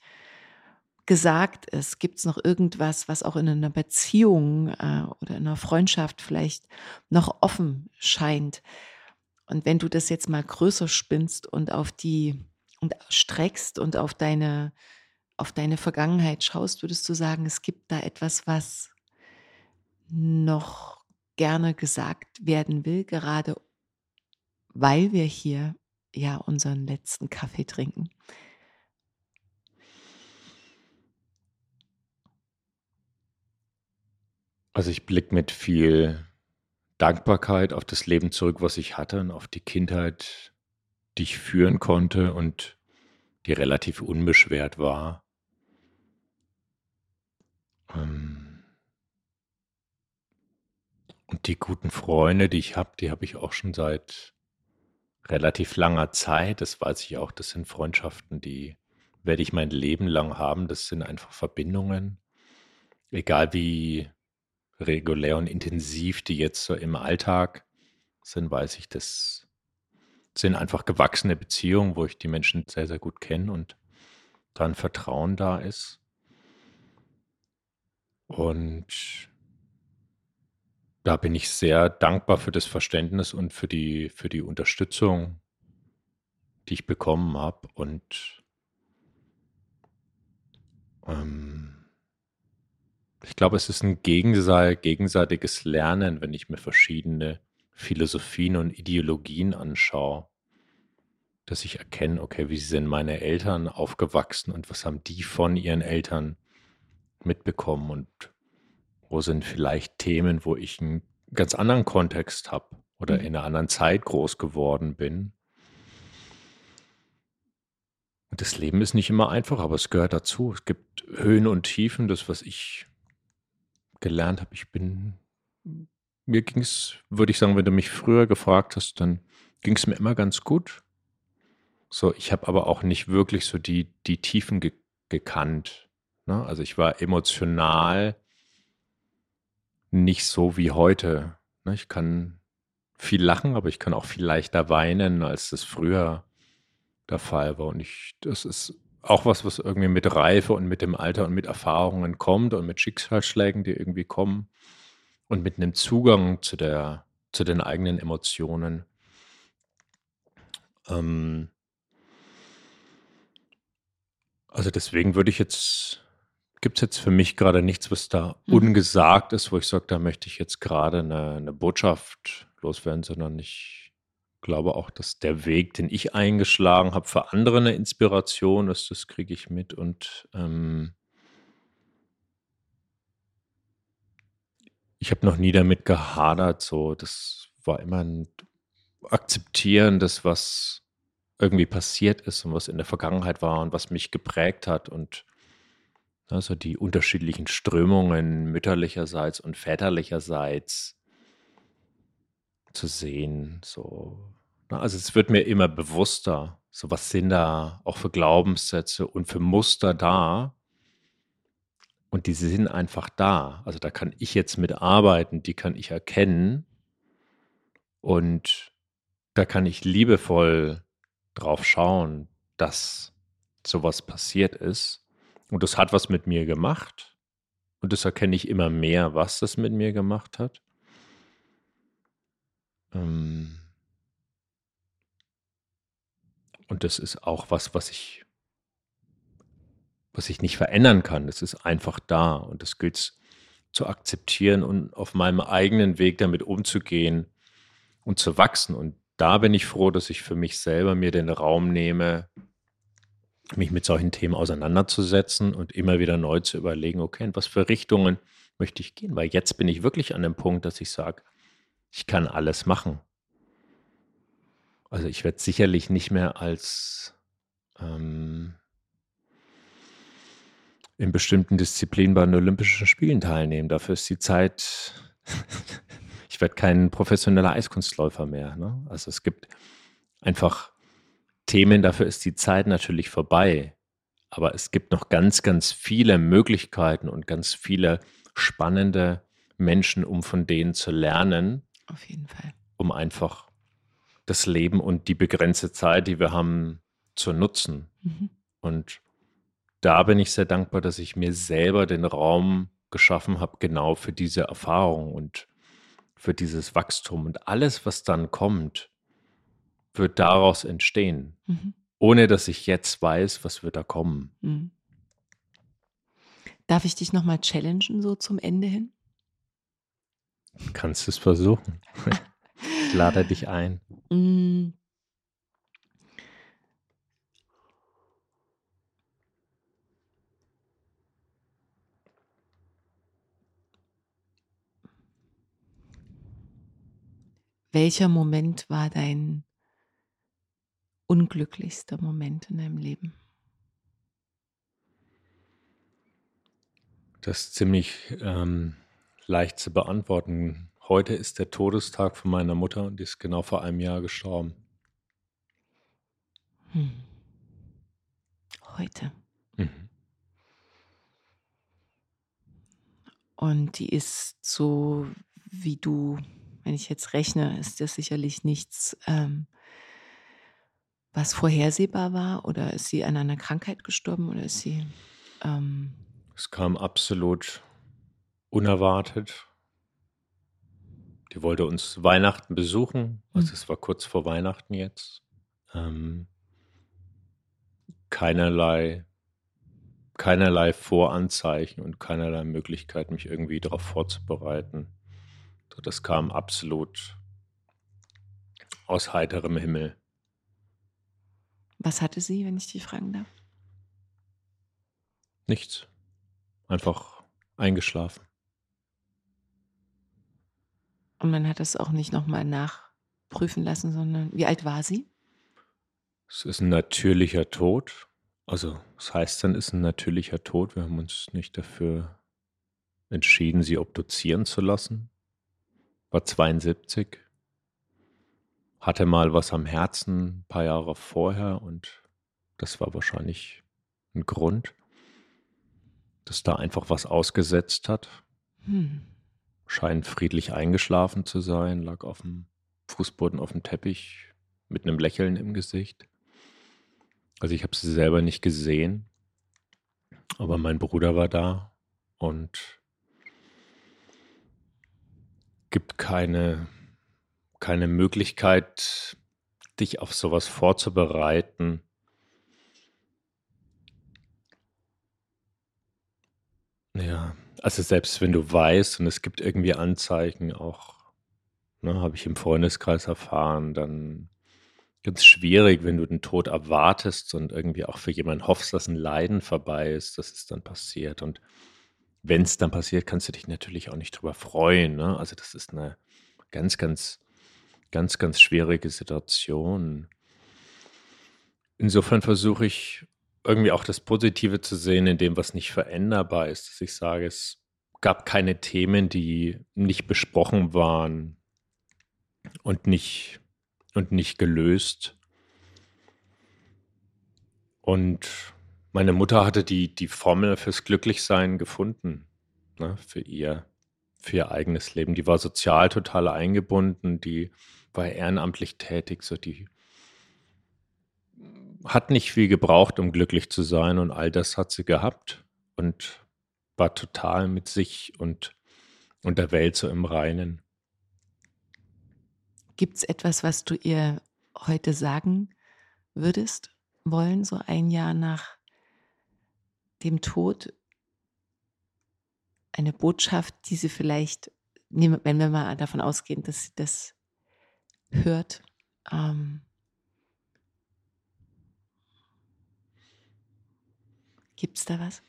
gesagt ist? Gibt es noch irgendwas, was auch in einer Beziehung äh, oder in einer Freundschaft vielleicht noch offen scheint? Und wenn du das jetzt mal größer spinnst und auf die und streckst und auf deine auf deine Vergangenheit schaust, würdest du sagen, es gibt da etwas, was noch gerne gesagt werden will, gerade weil wir hier ja unseren letzten Kaffee trinken? Also ich blicke mit viel Dankbarkeit auf das Leben zurück, was ich hatte und auf die Kindheit, die ich führen konnte und die relativ unbeschwert war. Ähm Und die guten Freunde, die ich habe, die habe ich auch schon seit relativ langer Zeit. Das weiß ich auch. Das sind Freundschaften, die werde ich mein Leben lang haben. Das sind einfach Verbindungen. Egal wie regulär und intensiv die jetzt so im Alltag sind, weiß ich, das sind einfach gewachsene Beziehungen, wo ich die Menschen sehr, sehr gut kenne und dann Vertrauen da ist. Und da bin ich sehr dankbar für das Verständnis und für die, für die Unterstützung, die ich bekommen habe. Und ähm, ich glaube, es ist ein gegenseitiges Lernen, wenn ich mir verschiedene Philosophien und Ideologien anschaue, dass ich erkenne, okay, wie sind meine Eltern aufgewachsen und was haben die von ihren Eltern mitbekommen und wo sind vielleicht Themen, wo ich einen ganz anderen Kontext habe oder mhm. in einer anderen Zeit groß geworden bin. Und das Leben ist nicht immer einfach, aber es gehört dazu. Es gibt Höhen und Tiefen. Das, was ich gelernt habe, ich bin, mir ging es, würde ich sagen, wenn du mich früher gefragt hast, dann ging es mir immer ganz gut. So, ich habe aber auch nicht wirklich so die, die Tiefen ge gekannt. Ne? Also ich war emotional nicht so wie heute. Ne? Ich kann viel lachen, aber ich kann auch viel leichter weinen, als das früher der Fall war. Und ich, das ist auch was, was irgendwie mit Reife und mit dem Alter und mit Erfahrungen kommt und mit Schicksalsschlägen, die irgendwie kommen und mit einem Zugang zu der, zu den eigenen Emotionen. Ähm also deswegen würde ich jetzt gibt es jetzt für mich gerade nichts, was da mhm. ungesagt ist, wo ich sage, da möchte ich jetzt gerade eine, eine Botschaft loswerden, sondern ich glaube auch, dass der Weg, den ich eingeschlagen habe, für andere eine Inspiration ist. Das kriege ich mit und ähm, ich habe noch nie damit gehadert. So, das war immer ein Akzeptieren des, was irgendwie passiert ist und was in der Vergangenheit war und was mich geprägt hat und also die unterschiedlichen Strömungen mütterlicherseits und väterlicherseits zu sehen. So. Ne? Also es wird mir immer bewusster, so was sind da auch für Glaubenssätze und für Muster da. Und die sind einfach da. Also da kann ich jetzt mitarbeiten, die kann ich erkennen. Und da kann ich liebevoll drauf schauen, dass sowas passiert ist und das hat was mit mir gemacht. Und das erkenne ich immer mehr, was das mit mir gemacht hat. Ähm und das ist auch was, was ich, was ich nicht verändern kann. Das ist einfach da. Und das gilt zu akzeptieren und auf meinem eigenen Weg damit umzugehen und zu wachsen. Und da bin ich froh, dass ich für mich selber mir den Raum nehme, mich mit solchen Themen auseinanderzusetzen und immer wieder neu zu überlegen, okay, in was für Richtungen möchte ich gehen? Weil jetzt bin ich wirklich an dem Punkt, dass ich sage, ich kann alles machen. Also ich werde sicherlich nicht mehr als ähm, in bestimmten Disziplinen bei den Olympischen Spielen teilnehmen. Dafür ist die Zeit, ich werde kein professioneller Eiskunstläufer mehr. Ne? Also es gibt einfach Themen, dafür ist die Zeit natürlich vorbei. Aber es gibt noch ganz, ganz viele Möglichkeiten und ganz viele spannende Menschen, um von denen zu lernen. Auf jeden Fall. Um einfach das Leben und die begrenzte Zeit, die wir haben, zu nutzen. Mhm. Und da bin ich sehr dankbar, dass ich mir selber den Raum geschaffen habe, genau für diese Erfahrung und für dieses Wachstum. Und alles, was dann kommt, wird daraus entstehen, mhm. ohne dass ich jetzt weiß, was wird da kommen. Mhm. Darf ich dich nochmal challengen, so zum Ende hin? Kannst du es versuchen. ich lade dich ein. Welcher Moment war dein unglücklichster Moment in deinem Leben? Das ist ziemlich ähm, leicht zu beantworten. heute ist der Todestag von meiner Mutter und die ist genau vor einem Jahr gestorben. Hm. Heute. Mhm. Und die ist so, wie du, wenn ich jetzt rechne, ist das sicherlich nichts, ähm, was vorhersehbar war? Oder ist sie an einer Krankheit gestorben? Oder ist sie. Ähm es kam absolut unerwartet. Die wollte uns Weihnachten besuchen. Also Mhm. es war kurz vor Weihnachten jetzt. Ähm, keinerlei, keinerlei Voranzeichen und keinerlei Möglichkeit, mich irgendwie darauf vorzubereiten. So, das kam absolut aus heiterem Himmel. Was hatte sie, wenn ich dich fragen darf? Nichts. Einfach eingeschlafen. Und man hat das auch nicht nochmal nachprüfen lassen, sondern wie alt war sie? Es ist ein natürlicher Tod. Also, das heißt dann, ist ein natürlicher Tod. Wir haben uns nicht dafür entschieden, sie obduzieren zu lassen. War 72. Hatte mal was am Herzen ein paar Jahre vorher und das war wahrscheinlich ein Grund, dass da einfach was ausgesetzt hat. Hm. Scheint friedlich eingeschlafen zu sein, lag auf dem Fußboden auf dem Teppich mit einem Lächeln im Gesicht. Also ich habe sie selber nicht gesehen, aber mein Bruder war da und gibt keine, keine Möglichkeit, dich auf sowas vorzubereiten. Ja, also selbst wenn du weißt und es gibt irgendwie Anzeichen, auch ne, habe ich im Freundeskreis erfahren, dann ganz schwierig, wenn du den Tod erwartest und irgendwie auch für jemanden hoffst, dass ein Leiden vorbei ist, dass es dann passiert. Und wenn es dann passiert, kannst du dich natürlich auch nicht drüber freuen. Ne? Also das ist eine ganz, ganz, ganz, ganz schwierige Situation. Insofern versuche ich irgendwie auch das Positive zu sehen in dem, was nicht veränderbar ist, dass ich sage, es gab keine Themen, die nicht besprochen waren und nicht, und nicht gelöst. Und meine Mutter hatte die, die Formel fürs Glücklichsein gefunden, ne, für ihr, für ihr eigenes Leben. Die war sozial total eingebunden, die war ehrenamtlich tätig, so die hat nicht viel gebraucht, um glücklich zu sein und all das hat sie gehabt und war total mit sich und, und der Welt so im Reinen. Gibt es etwas, was du ihr heute sagen würdest wollen, so ein Jahr nach dem Tod? Eine Botschaft, die sie vielleicht, wenn wir mal davon ausgehen, dass sie das hört, ähm, gibt es da was?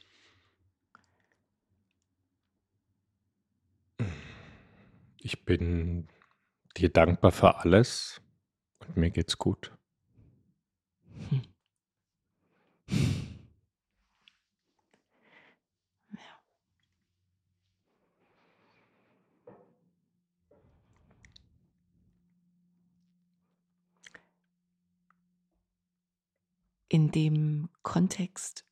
Ich bin dir dankbar für alles und mir geht's gut. In dem Kontext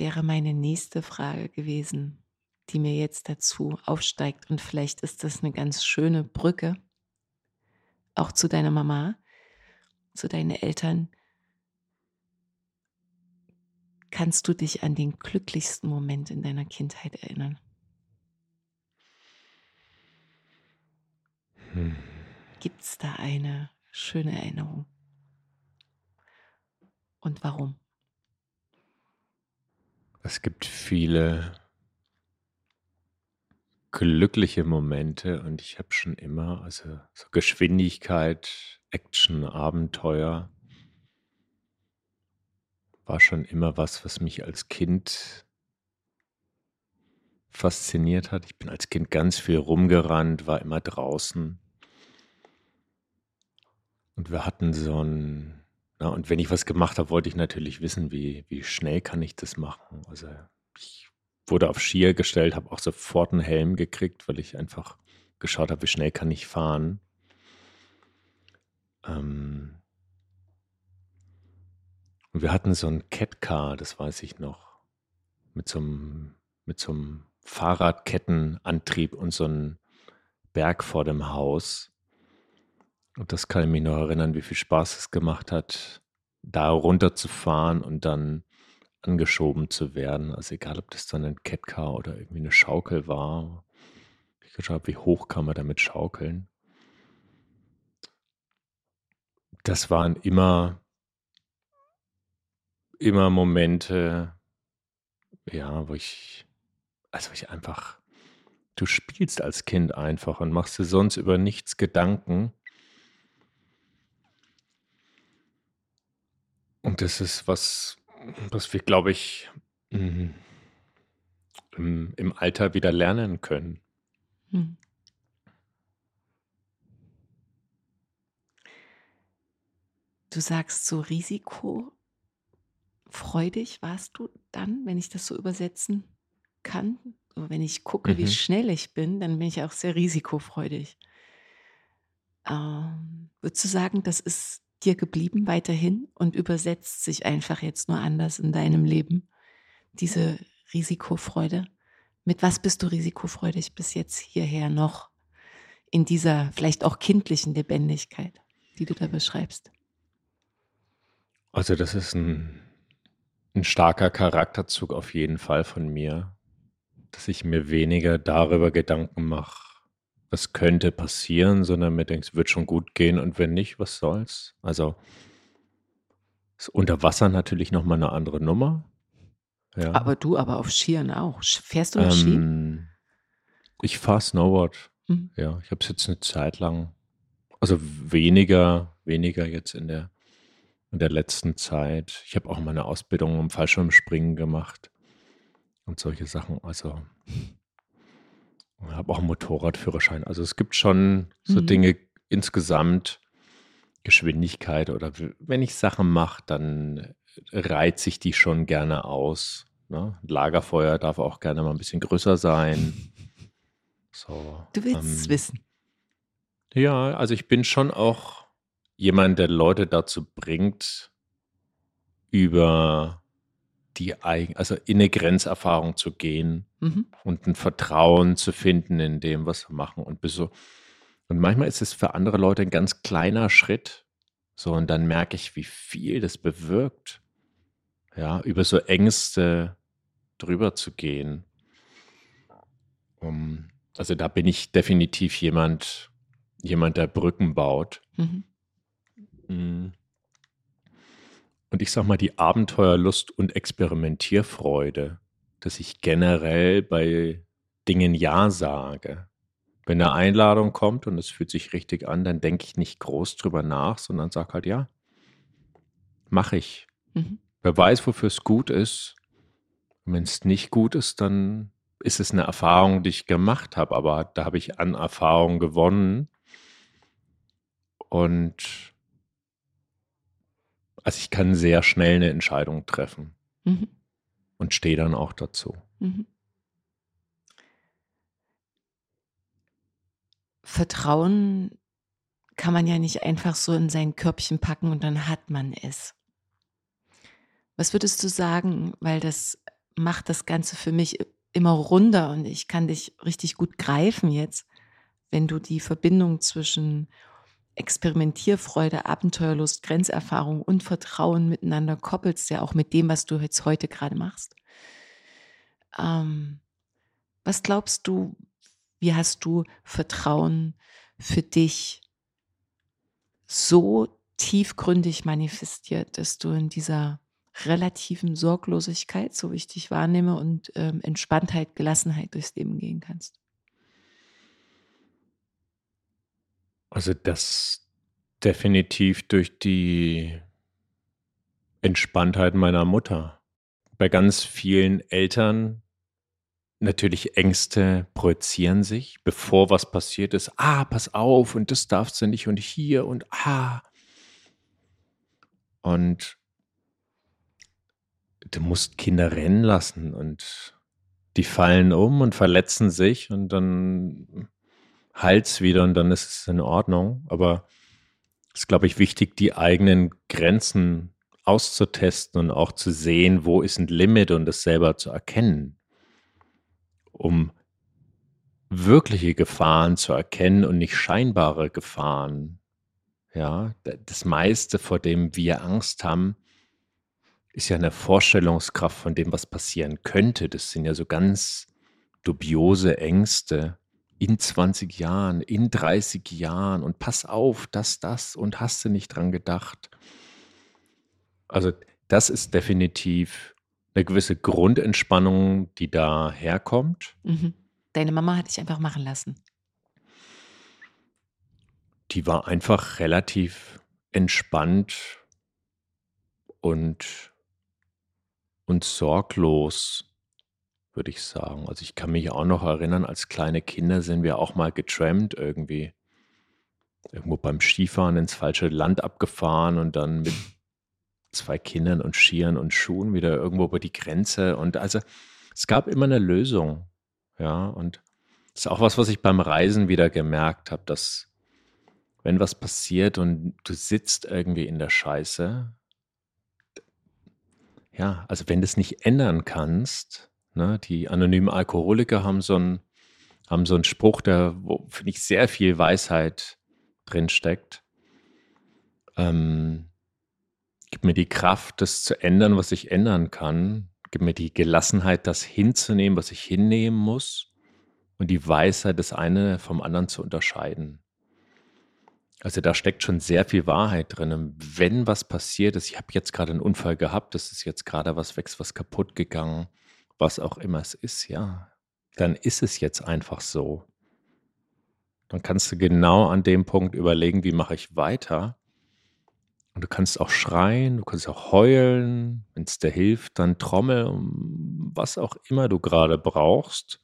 wäre meine nächste Frage gewesen, die mir jetzt dazu aufsteigt. Und vielleicht ist das eine ganz schöne Brücke, auch zu deiner Mama, zu deinen Eltern. Kannst du dich an den glücklichsten Moment in deiner Kindheit erinnern? Hm. Gibt es da eine schöne Erinnerung? Und warum? Es gibt viele glückliche Momente und ich habe schon immer, also so Geschwindigkeit, Action, Abenteuer war schon immer was, was mich als Kind fasziniert hat. Ich bin als Kind ganz viel rumgerannt, war immer draußen. Und wir hatten so ein, na, und wenn ich was gemacht habe, wollte ich natürlich wissen, wie, wie schnell kann ich das machen. Also ich wurde auf Skier gestellt, habe auch sofort einen Helm gekriegt, weil ich einfach geschaut habe, wie schnell kann ich fahren. Ähm und wir hatten so ein Catcar, das weiß ich noch, mit so einem, mit so einem Fahrradkettenantrieb und so einem Berg vor dem Haus. Und das kann ich mich noch erinnern, wie viel Spaß es gemacht hat, da runterzufahren und dann angeschoben zu werden. Also egal, ob das dann ein Catcar oder irgendwie eine Schaukel war. Ich geschaut wie hoch kann man damit schaukeln. Das waren immer, immer Momente, ja, wo ich, also ich einfach, du spielst als Kind einfach und machst dir sonst über nichts Gedanken. Und das ist was, was wir, glaube ich, mhm, im, im Alter wieder lernen können. Hm. Du sagst so risikofreudig warst du dann, wenn ich das so übersetzen kann. wenn ich gucke, wie mhm. schnell ich bin, dann bin ich auch sehr risikofreudig. Ähm, würdest du sagen, das ist dir geblieben weiterhin und übersetzt sich einfach jetzt nur anders in deinem Leben, diese Risikofreude? Mit was bist du risikofreudig bis jetzt hierher noch in dieser vielleicht auch kindlichen Lebendigkeit, die du da beschreibst? Also das ist ein, ein starker Charakterzug auf jeden Fall von mir, dass ich mir weniger darüber Gedanken mache, was könnte passieren, sondern mir denkst, wird schon gut gehen und wenn nicht, was soll's? Also ist unter Wasser natürlich nochmal eine andere Nummer. Ja. Aber du, aber auf Skiern auch. Fährst du noch Ski? Ähm, ich fahre Snowboard. Mhm. Ja, ich habe es jetzt eine Zeit lang, also weniger, weniger jetzt in der, in der letzten Zeit. Ich habe auch meine Ausbildung im Fallschirmspringen gemacht und solche Sachen. Also ich habe auch einen Motorradführerschein. Also es gibt schon so mhm. Dinge insgesamt, Geschwindigkeit oder wenn ich Sachen mache, dann reizt sich die schon gerne aus. Ne? Lagerfeuer darf auch gerne mal ein bisschen größer sein. So, du willst ähm, es wissen. Ja, also ich bin schon auch jemand, der Leute dazu bringt, über die eigen, also in eine Grenzerfahrung zu gehen mhm. und ein Vertrauen zu finden in dem, was wir machen. Und bis so, und manchmal ist es für andere Leute ein ganz kleiner Schritt. So, und dann merke ich, wie viel das bewirkt, ja, über so Ängste drüber zu gehen. Um, also da bin ich definitiv jemand, jemand, der Brücken baut. Mhm. Und ich sag mal, die Abenteuerlust und Experimentierfreude, dass ich generell bei Dingen Ja sage. Wenn eine Einladung kommt und es fühlt sich richtig an, dann denke ich nicht groß drüber nach, sondern sage halt ja, mache ich. Mhm. Wer weiß, wofür es gut ist. Wenn es nicht gut ist, dann ist es eine Erfahrung, die ich gemacht habe, aber da habe ich an Erfahrung gewonnen. Und also ich kann sehr schnell eine Entscheidung treffen mhm. und stehe dann auch dazu. Mhm. Vertrauen kann man ja nicht einfach so in sein Körbchen packen und dann hat man es. Was würdest du sagen, weil das macht das Ganze für mich immer runder und ich kann dich richtig gut greifen jetzt, wenn du die Verbindung zwischen Experimentierfreude, Abenteuerlust, Grenzerfahrung und Vertrauen miteinander koppelst, ja auch mit dem, was du jetzt heute gerade machst. Ähm, was glaubst du, wie hast du Vertrauen für dich so tiefgründig manifestiert, dass du in dieser relativen Sorglosigkeit, so wie ich dich wahrnehme, und ähm, Entspanntheit, Gelassenheit durchs Leben gehen kannst? Also das definitiv durch die Entspanntheit meiner Mutter. Bei ganz vielen Eltern natürlich Ängste projizieren sich, bevor was passiert ist. Ah, pass auf und das darfst du nicht und hier und ah. Und du musst Kinder rennen lassen und die fallen um und verletzen sich und dann es wieder und dann ist es in Ordnung. Aber es ist, glaube ich, wichtig, die eigenen Grenzen auszutesten und auch zu sehen, wo ist ein Limit und das selber zu erkennen, um wirkliche Gefahren zu erkennen und nicht scheinbare Gefahren. Ja, das meiste, vor dem wir Angst haben, ist ja eine Vorstellungskraft von dem, was passieren könnte. Das sind ja so ganz dubiose Ängste. In 20 Jahren, in 30 Jahren und pass auf, das, das und hast du nicht dran gedacht. Also das ist definitiv eine gewisse Grundentspannung, die da herkommt. Mhm. Deine Mama hat dich einfach machen lassen. Die war einfach relativ entspannt und und sorglos, würde ich sagen. Also ich kann mich auch noch erinnern, als kleine Kinder sind wir auch mal getrampt irgendwie. Irgendwo beim Skifahren ins falsche Land abgefahren und dann mit zwei Kindern und Skiern und Schuhen wieder irgendwo über die Grenze. Und also es gab immer eine Lösung. Ja, und das ist auch was, was ich beim Reisen wieder gemerkt habe, dass wenn was passiert und du sitzt irgendwie in der Scheiße, ja, also wenn du es nicht ändern kannst, ne, die anonymen Alkoholiker haben so einen, haben so einen Spruch, der, wo, finde ich, sehr viel Weisheit drin steckt. Ähm, gib mir die Kraft, das zu ändern, was ich ändern kann. Gib mir die Gelassenheit, das hinzunehmen, was ich hinnehmen muss. Und die Weisheit, das eine vom anderen zu unterscheiden. Also da steckt schon sehr viel Wahrheit drin. Wenn was passiert ist, ich habe jetzt gerade einen Unfall gehabt, das ist jetzt gerade was wächst, was kaputt gegangen, was auch immer es ist, ja, dann ist es jetzt einfach so. Dann kannst du genau an dem Punkt überlegen, wie mache ich weiter. Und du kannst auch schreien, du kannst auch heulen, wenn es dir hilft, dann trommel, was auch immer du gerade brauchst.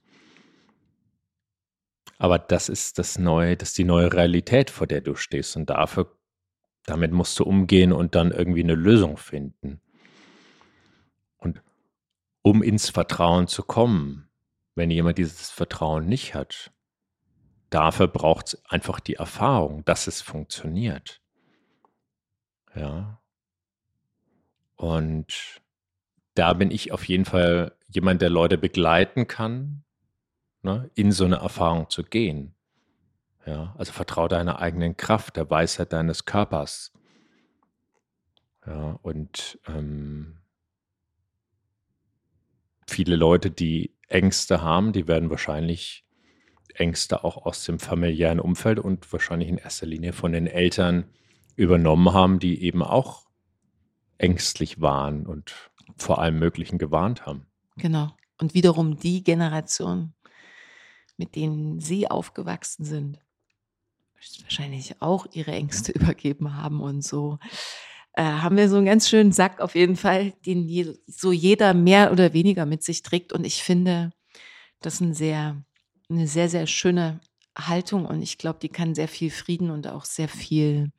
Aber das ist das neue, das die neue Realität, vor der du stehst. Und dafür, damit musst du umgehen und dann irgendwie eine Lösung finden. Um ins Vertrauen zu kommen, wenn jemand dieses Vertrauen nicht hat, dafür braucht es einfach die Erfahrung, dass es funktioniert. Ja. Und da bin ich auf jeden Fall jemand, der Leute begleiten kann, ne, in so eine Erfahrung zu gehen. Ja, also vertraue deiner eigenen Kraft, der Weisheit deines Körpers. Ja, und ähm, viele Leute, die Ängste haben, die werden wahrscheinlich Ängste auch aus dem familiären Umfeld und wahrscheinlich in erster Linie von den Eltern übernommen haben, die eben auch ängstlich waren und vor allem Möglichen gewarnt haben. Genau. Und wiederum die Generation, mit denen Sie aufgewachsen sind, wahrscheinlich auch ihre Ängste übergeben haben und so. Äh, haben wir so einen ganz schönen Sack auf jeden Fall, den je, so jeder mehr oder weniger mit sich trägt. Und ich finde, das ist ein sehr, eine sehr, sehr schöne Haltung und ich glaube, die kann sehr viel Frieden und auch sehr viel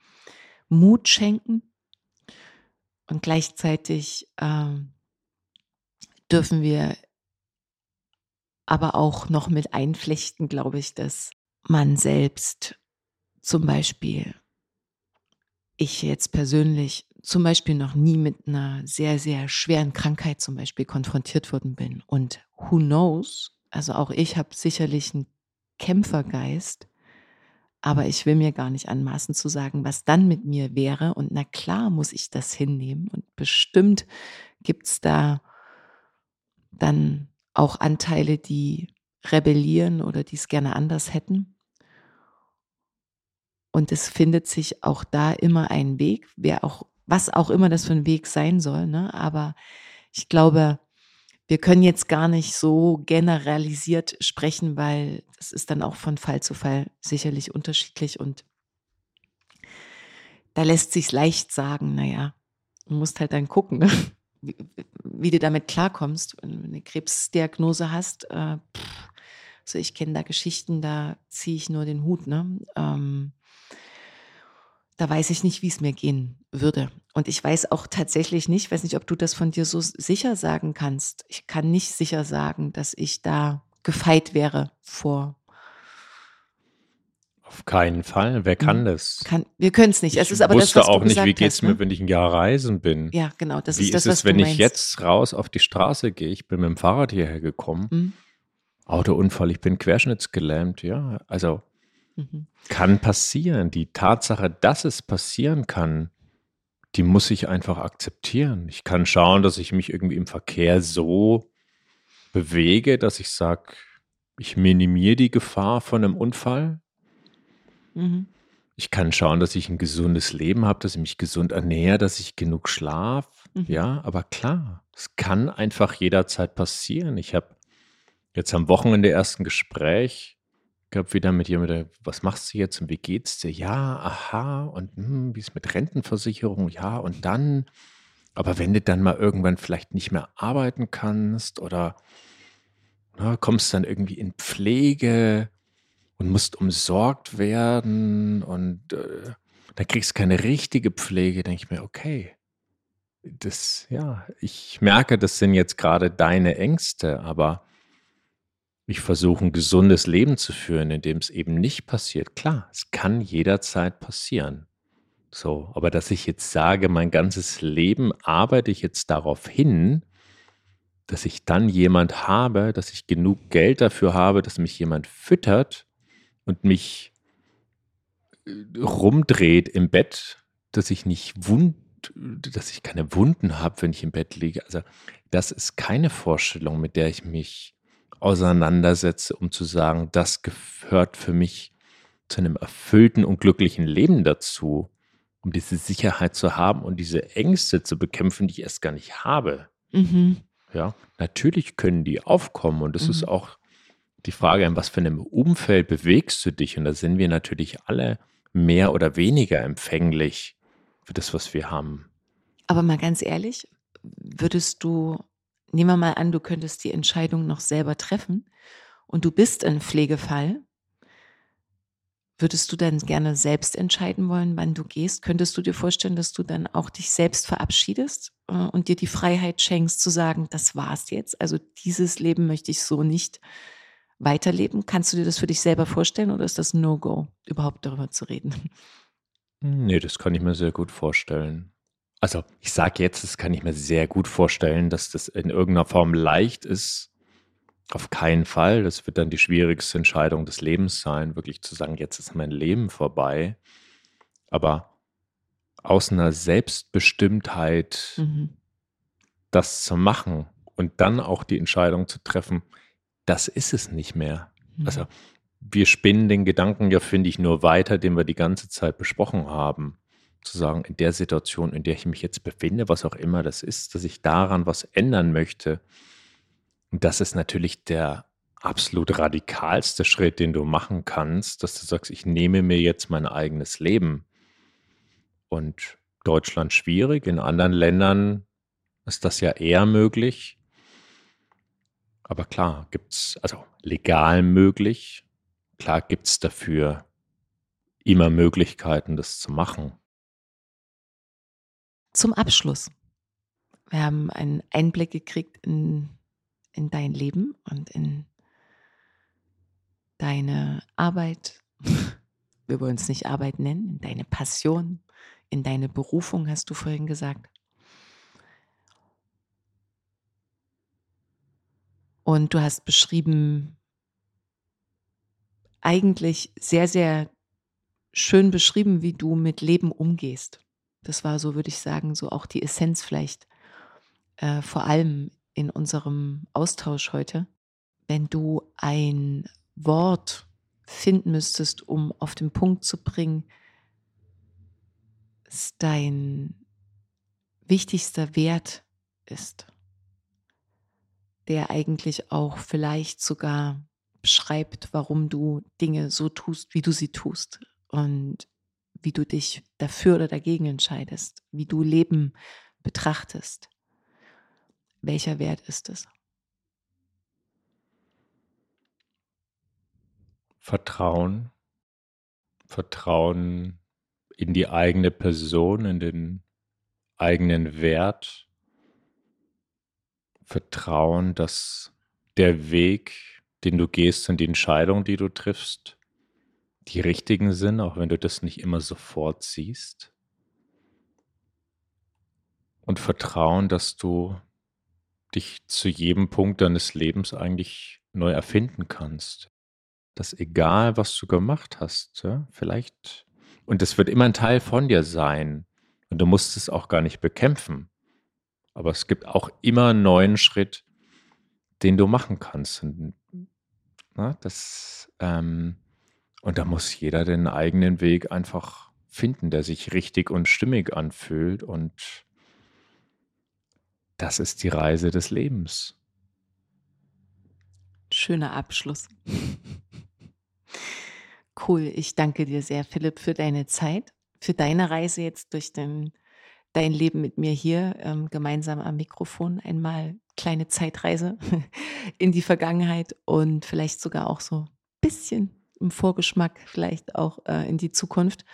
Mut schenken. Und gleichzeitig äh, dürfen wir aber auch noch mit einflechten, glaube ich, dass man selbst zum Beispiel, ich jetzt persönlich zum Beispiel noch nie mit einer sehr, sehr schweren Krankheit zum Beispiel konfrontiert worden bin. Und who knows, also auch ich habe sicherlich einen Kämpfergeist, aber ich will mir gar nicht anmaßen zu sagen, was dann mit mir wäre. Und na klar muss ich das hinnehmen. Und bestimmt gibt es da dann auch Anteile, die rebellieren oder die es gerne anders hätten. Und es findet sich auch da immer ein Weg, wer auch, was auch immer das für ein Weg sein soll. Ne? Aber ich glaube, wir können jetzt gar nicht so generalisiert sprechen, weil es ist dann auch von Fall zu Fall sicherlich unterschiedlich und da lässt sich leicht sagen, naja, du musst halt dann gucken. Ne? wie, wie du damit klarkommst, wenn du eine Krebsdiagnose hast. Äh, also ich kenne da Geschichten, da ziehe ich nur den Hut. Ne? Ähm, da weiß ich nicht, wie es mir gehen würde. Und ich weiß auch tatsächlich nicht, weiß nicht, ob du das von dir so sicher sagen kannst. Ich kann nicht sicher sagen, dass ich da gefeit wäre vor. Auf keinen Fall. Wer kann hm. das? Kann, wir können es nicht. Ich es ist aber wusste das, auch nicht, wie geht es mir, ne? wenn ich ein Jahr reisen bin. Ja, genau. Das wie ist das, ist es, wenn ich jetzt raus auf die Straße gehe? Ich bin mit dem Fahrrad hierher gekommen. Mhm. Autounfall, ich bin querschnittsgelähmt, ja. Also Mhm. kann passieren. Die Tatsache, dass es passieren kann, die muss ich einfach akzeptieren. Ich kann schauen, dass ich mich irgendwie im Verkehr so bewege, dass ich sage, ich minimiere die Gefahr von einem Unfall. Mhm. Ich kann schauen, dass ich ein gesundes Leben habe, dass ich mich gesund ernähre, dass ich genug schlaf. Mhm. Ja, aber klar, es kann einfach jederzeit passieren. Ich habe jetzt am Wochenende erst ein Gespräch gehabt wieder mit jemandem, was machst du jetzt und wie geht's dir? Ja, aha, und hm, wie ist mit Rentenversicherung? Ja, und dann, aber wenn du dann mal irgendwann vielleicht nicht mehr arbeiten kannst oder na, kommst dann irgendwie in Pflege und musst umsorgt werden und äh, dann kriegst du keine richtige Pflege, denke ich mir, okay, das, ja, ich merke, das sind jetzt gerade deine Ängste, aber ich versuche ein gesundes Leben zu führen, in dem es eben nicht passiert. Klar, es kann jederzeit passieren. So, aber dass ich jetzt sage, mein ganzes Leben arbeite ich jetzt darauf hin, dass ich dann jemand habe, dass ich genug Geld dafür habe, dass mich jemand füttert und mich äh, rumdreht im Bett, dass ich nicht wund, dass ich keine Wunden habe, wenn ich im Bett liege. Also das ist keine Vorstellung, mit der ich mich auseinandersetze, um zu sagen, das gehört für mich zu einem erfüllten und glücklichen Leben dazu, um diese Sicherheit zu haben und diese Ängste zu bekämpfen, die ich erst gar nicht habe. Mhm. Ja, natürlich können die aufkommen und es Mhm. ist auch die Frage, in was für einem Umfeld bewegst du dich? Und da sind wir natürlich alle mehr oder weniger empfänglich für das, was wir haben. Aber mal ganz ehrlich, würdest du, nehmen wir mal an, du könntest die Entscheidung noch selber treffen und du bist ein Pflegefall, würdest du dann gerne selbst entscheiden wollen, wann du gehst? Könntest du dir vorstellen, dass du dann auch dich selbst verabschiedest äh, und dir die Freiheit schenkst zu sagen, das war's jetzt? Also dieses Leben möchte ich so nicht weiterleben. Kannst du dir das für dich selber vorstellen oder ist das No-Go, überhaupt darüber zu reden? Nee, das kann ich mir sehr gut vorstellen. Also, ich sage jetzt, das kann ich mir sehr gut vorstellen, dass das in irgendeiner Form leicht ist. Auf keinen Fall. Das wird dann die schwierigste Entscheidung des Lebens sein, wirklich zu sagen, jetzt ist mein Leben vorbei. Aber aus einer Selbstbestimmtheit Mhm. das zu machen und dann auch die Entscheidung zu treffen, das ist es nicht mehr. Also, Mhm. wir spinnen den Gedanken ja, finde ich, nur weiter, den wir die ganze Zeit besprochen haben. Zu sagen, in der Situation, in der ich mich jetzt befinde, was auch immer das ist, dass ich daran was ändern möchte. Und das ist natürlich der absolut radikalste Schritt, den du machen kannst, dass du sagst, ich nehme mir jetzt mein eigenes Leben. Und Deutschland schwierig, in anderen Ländern ist das ja eher möglich. Aber klar, gibt es, also legal möglich, klar gibt es dafür immer Möglichkeiten, das zu machen. Zum Abschluss. Wir haben einen Einblick gekriegt in, in dein Leben und in deine Arbeit. Wir wollen es nicht Arbeit nennen, in deine Passion, in deine Berufung, hast du vorhin gesagt. Und du hast beschrieben, eigentlich sehr, sehr schön beschrieben, wie du mit Leben umgehst. Das war so, würde ich sagen, so auch die Essenz vielleicht, äh, vor allem in unserem Austausch heute. Wenn du ein Wort finden müsstest, um auf den Punkt zu bringen, was dein wichtigster Wert ist, der eigentlich auch vielleicht sogar beschreibt, warum du Dinge so tust, wie du sie tust und wie du dich dafür oder dagegen entscheidest, wie du Leben betrachtest. Welcher Wert ist es? Vertrauen. Vertrauen in die eigene Person, in den eigenen Wert, Vertrauen, dass der Weg, den du gehst und die Entscheidungen, die du triffst, die richtigen sind, auch wenn du das nicht immer sofort siehst. Und Vertrauen, dass du dich zu jedem Punkt deines Lebens eigentlich neu erfinden kannst. Dass egal, was du gemacht hast, ja, vielleicht, und das wird immer ein Teil von dir sein, und du musst es auch gar nicht bekämpfen. Aber es gibt auch immer einen neuen Schritt, den du machen kannst. Und, na, das, ähm, und da muss jeder den eigenen Weg einfach finden, der sich richtig und stimmig anfühlt. Und das ist die Reise des Lebens. Schöner Abschluss. cool. Ich danke dir sehr, Philipp, für deine Zeit, für deine Reise jetzt durch den, dein Leben mit mir hier ähm, gemeinsam am Mikrofon. Einmal kleine Zeitreise in die Vergangenheit und vielleicht sogar auch so ein bisschen im Vorgeschmack, vielleicht auch äh, in die Zukunft.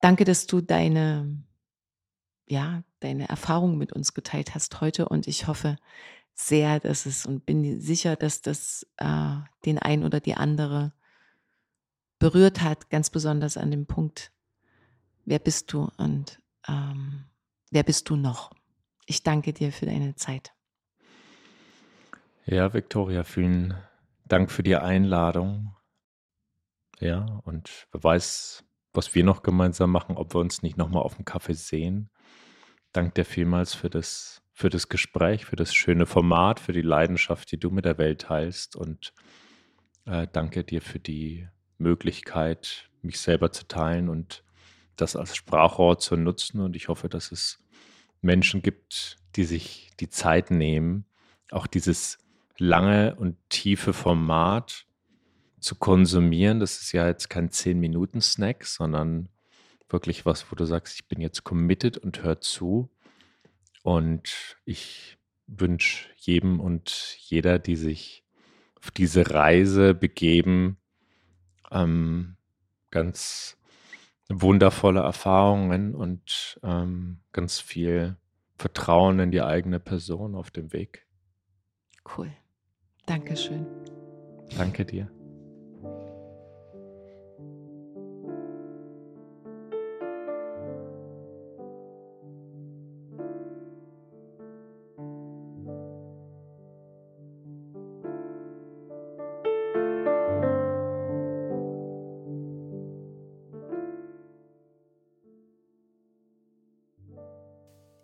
Danke, dass du deine, ja, deine Erfahrung mit uns geteilt hast heute und ich hoffe sehr, dass es und bin sicher, dass das äh, den einen oder die andere berührt hat, ganz besonders an dem Punkt, wer bist du und ähm, wer bist du noch? Ich danke dir für deine Zeit. Ja, Viktoria, vielen Dank für die Einladung. Ja, und wer weiß, was wir noch gemeinsam machen, ob wir uns nicht nochmal auf dem Kaffee sehen. Dank dir vielmals für das, für das Gespräch, für das schöne Format, für die Leidenschaft, die du mit der Welt teilst. Und äh, danke dir für die Möglichkeit, mich selber zu teilen und das als Sprachrohr zu nutzen. Und ich hoffe, dass es Menschen gibt, die sich die Zeit nehmen, auch dieses lange und tiefe Format zu konsumieren. Das ist ja jetzt kein 10-Minuten-Snack, sondern wirklich was, wo du sagst, ich bin jetzt committed und hör zu. Und ich wünsche jedem und jeder, die sich auf diese Reise begeben, ähm, ganz wundervolle Erfahrungen und ähm, ganz viel Vertrauen in die eigene Person auf dem Weg. Cool. Dankeschön. Danke dir.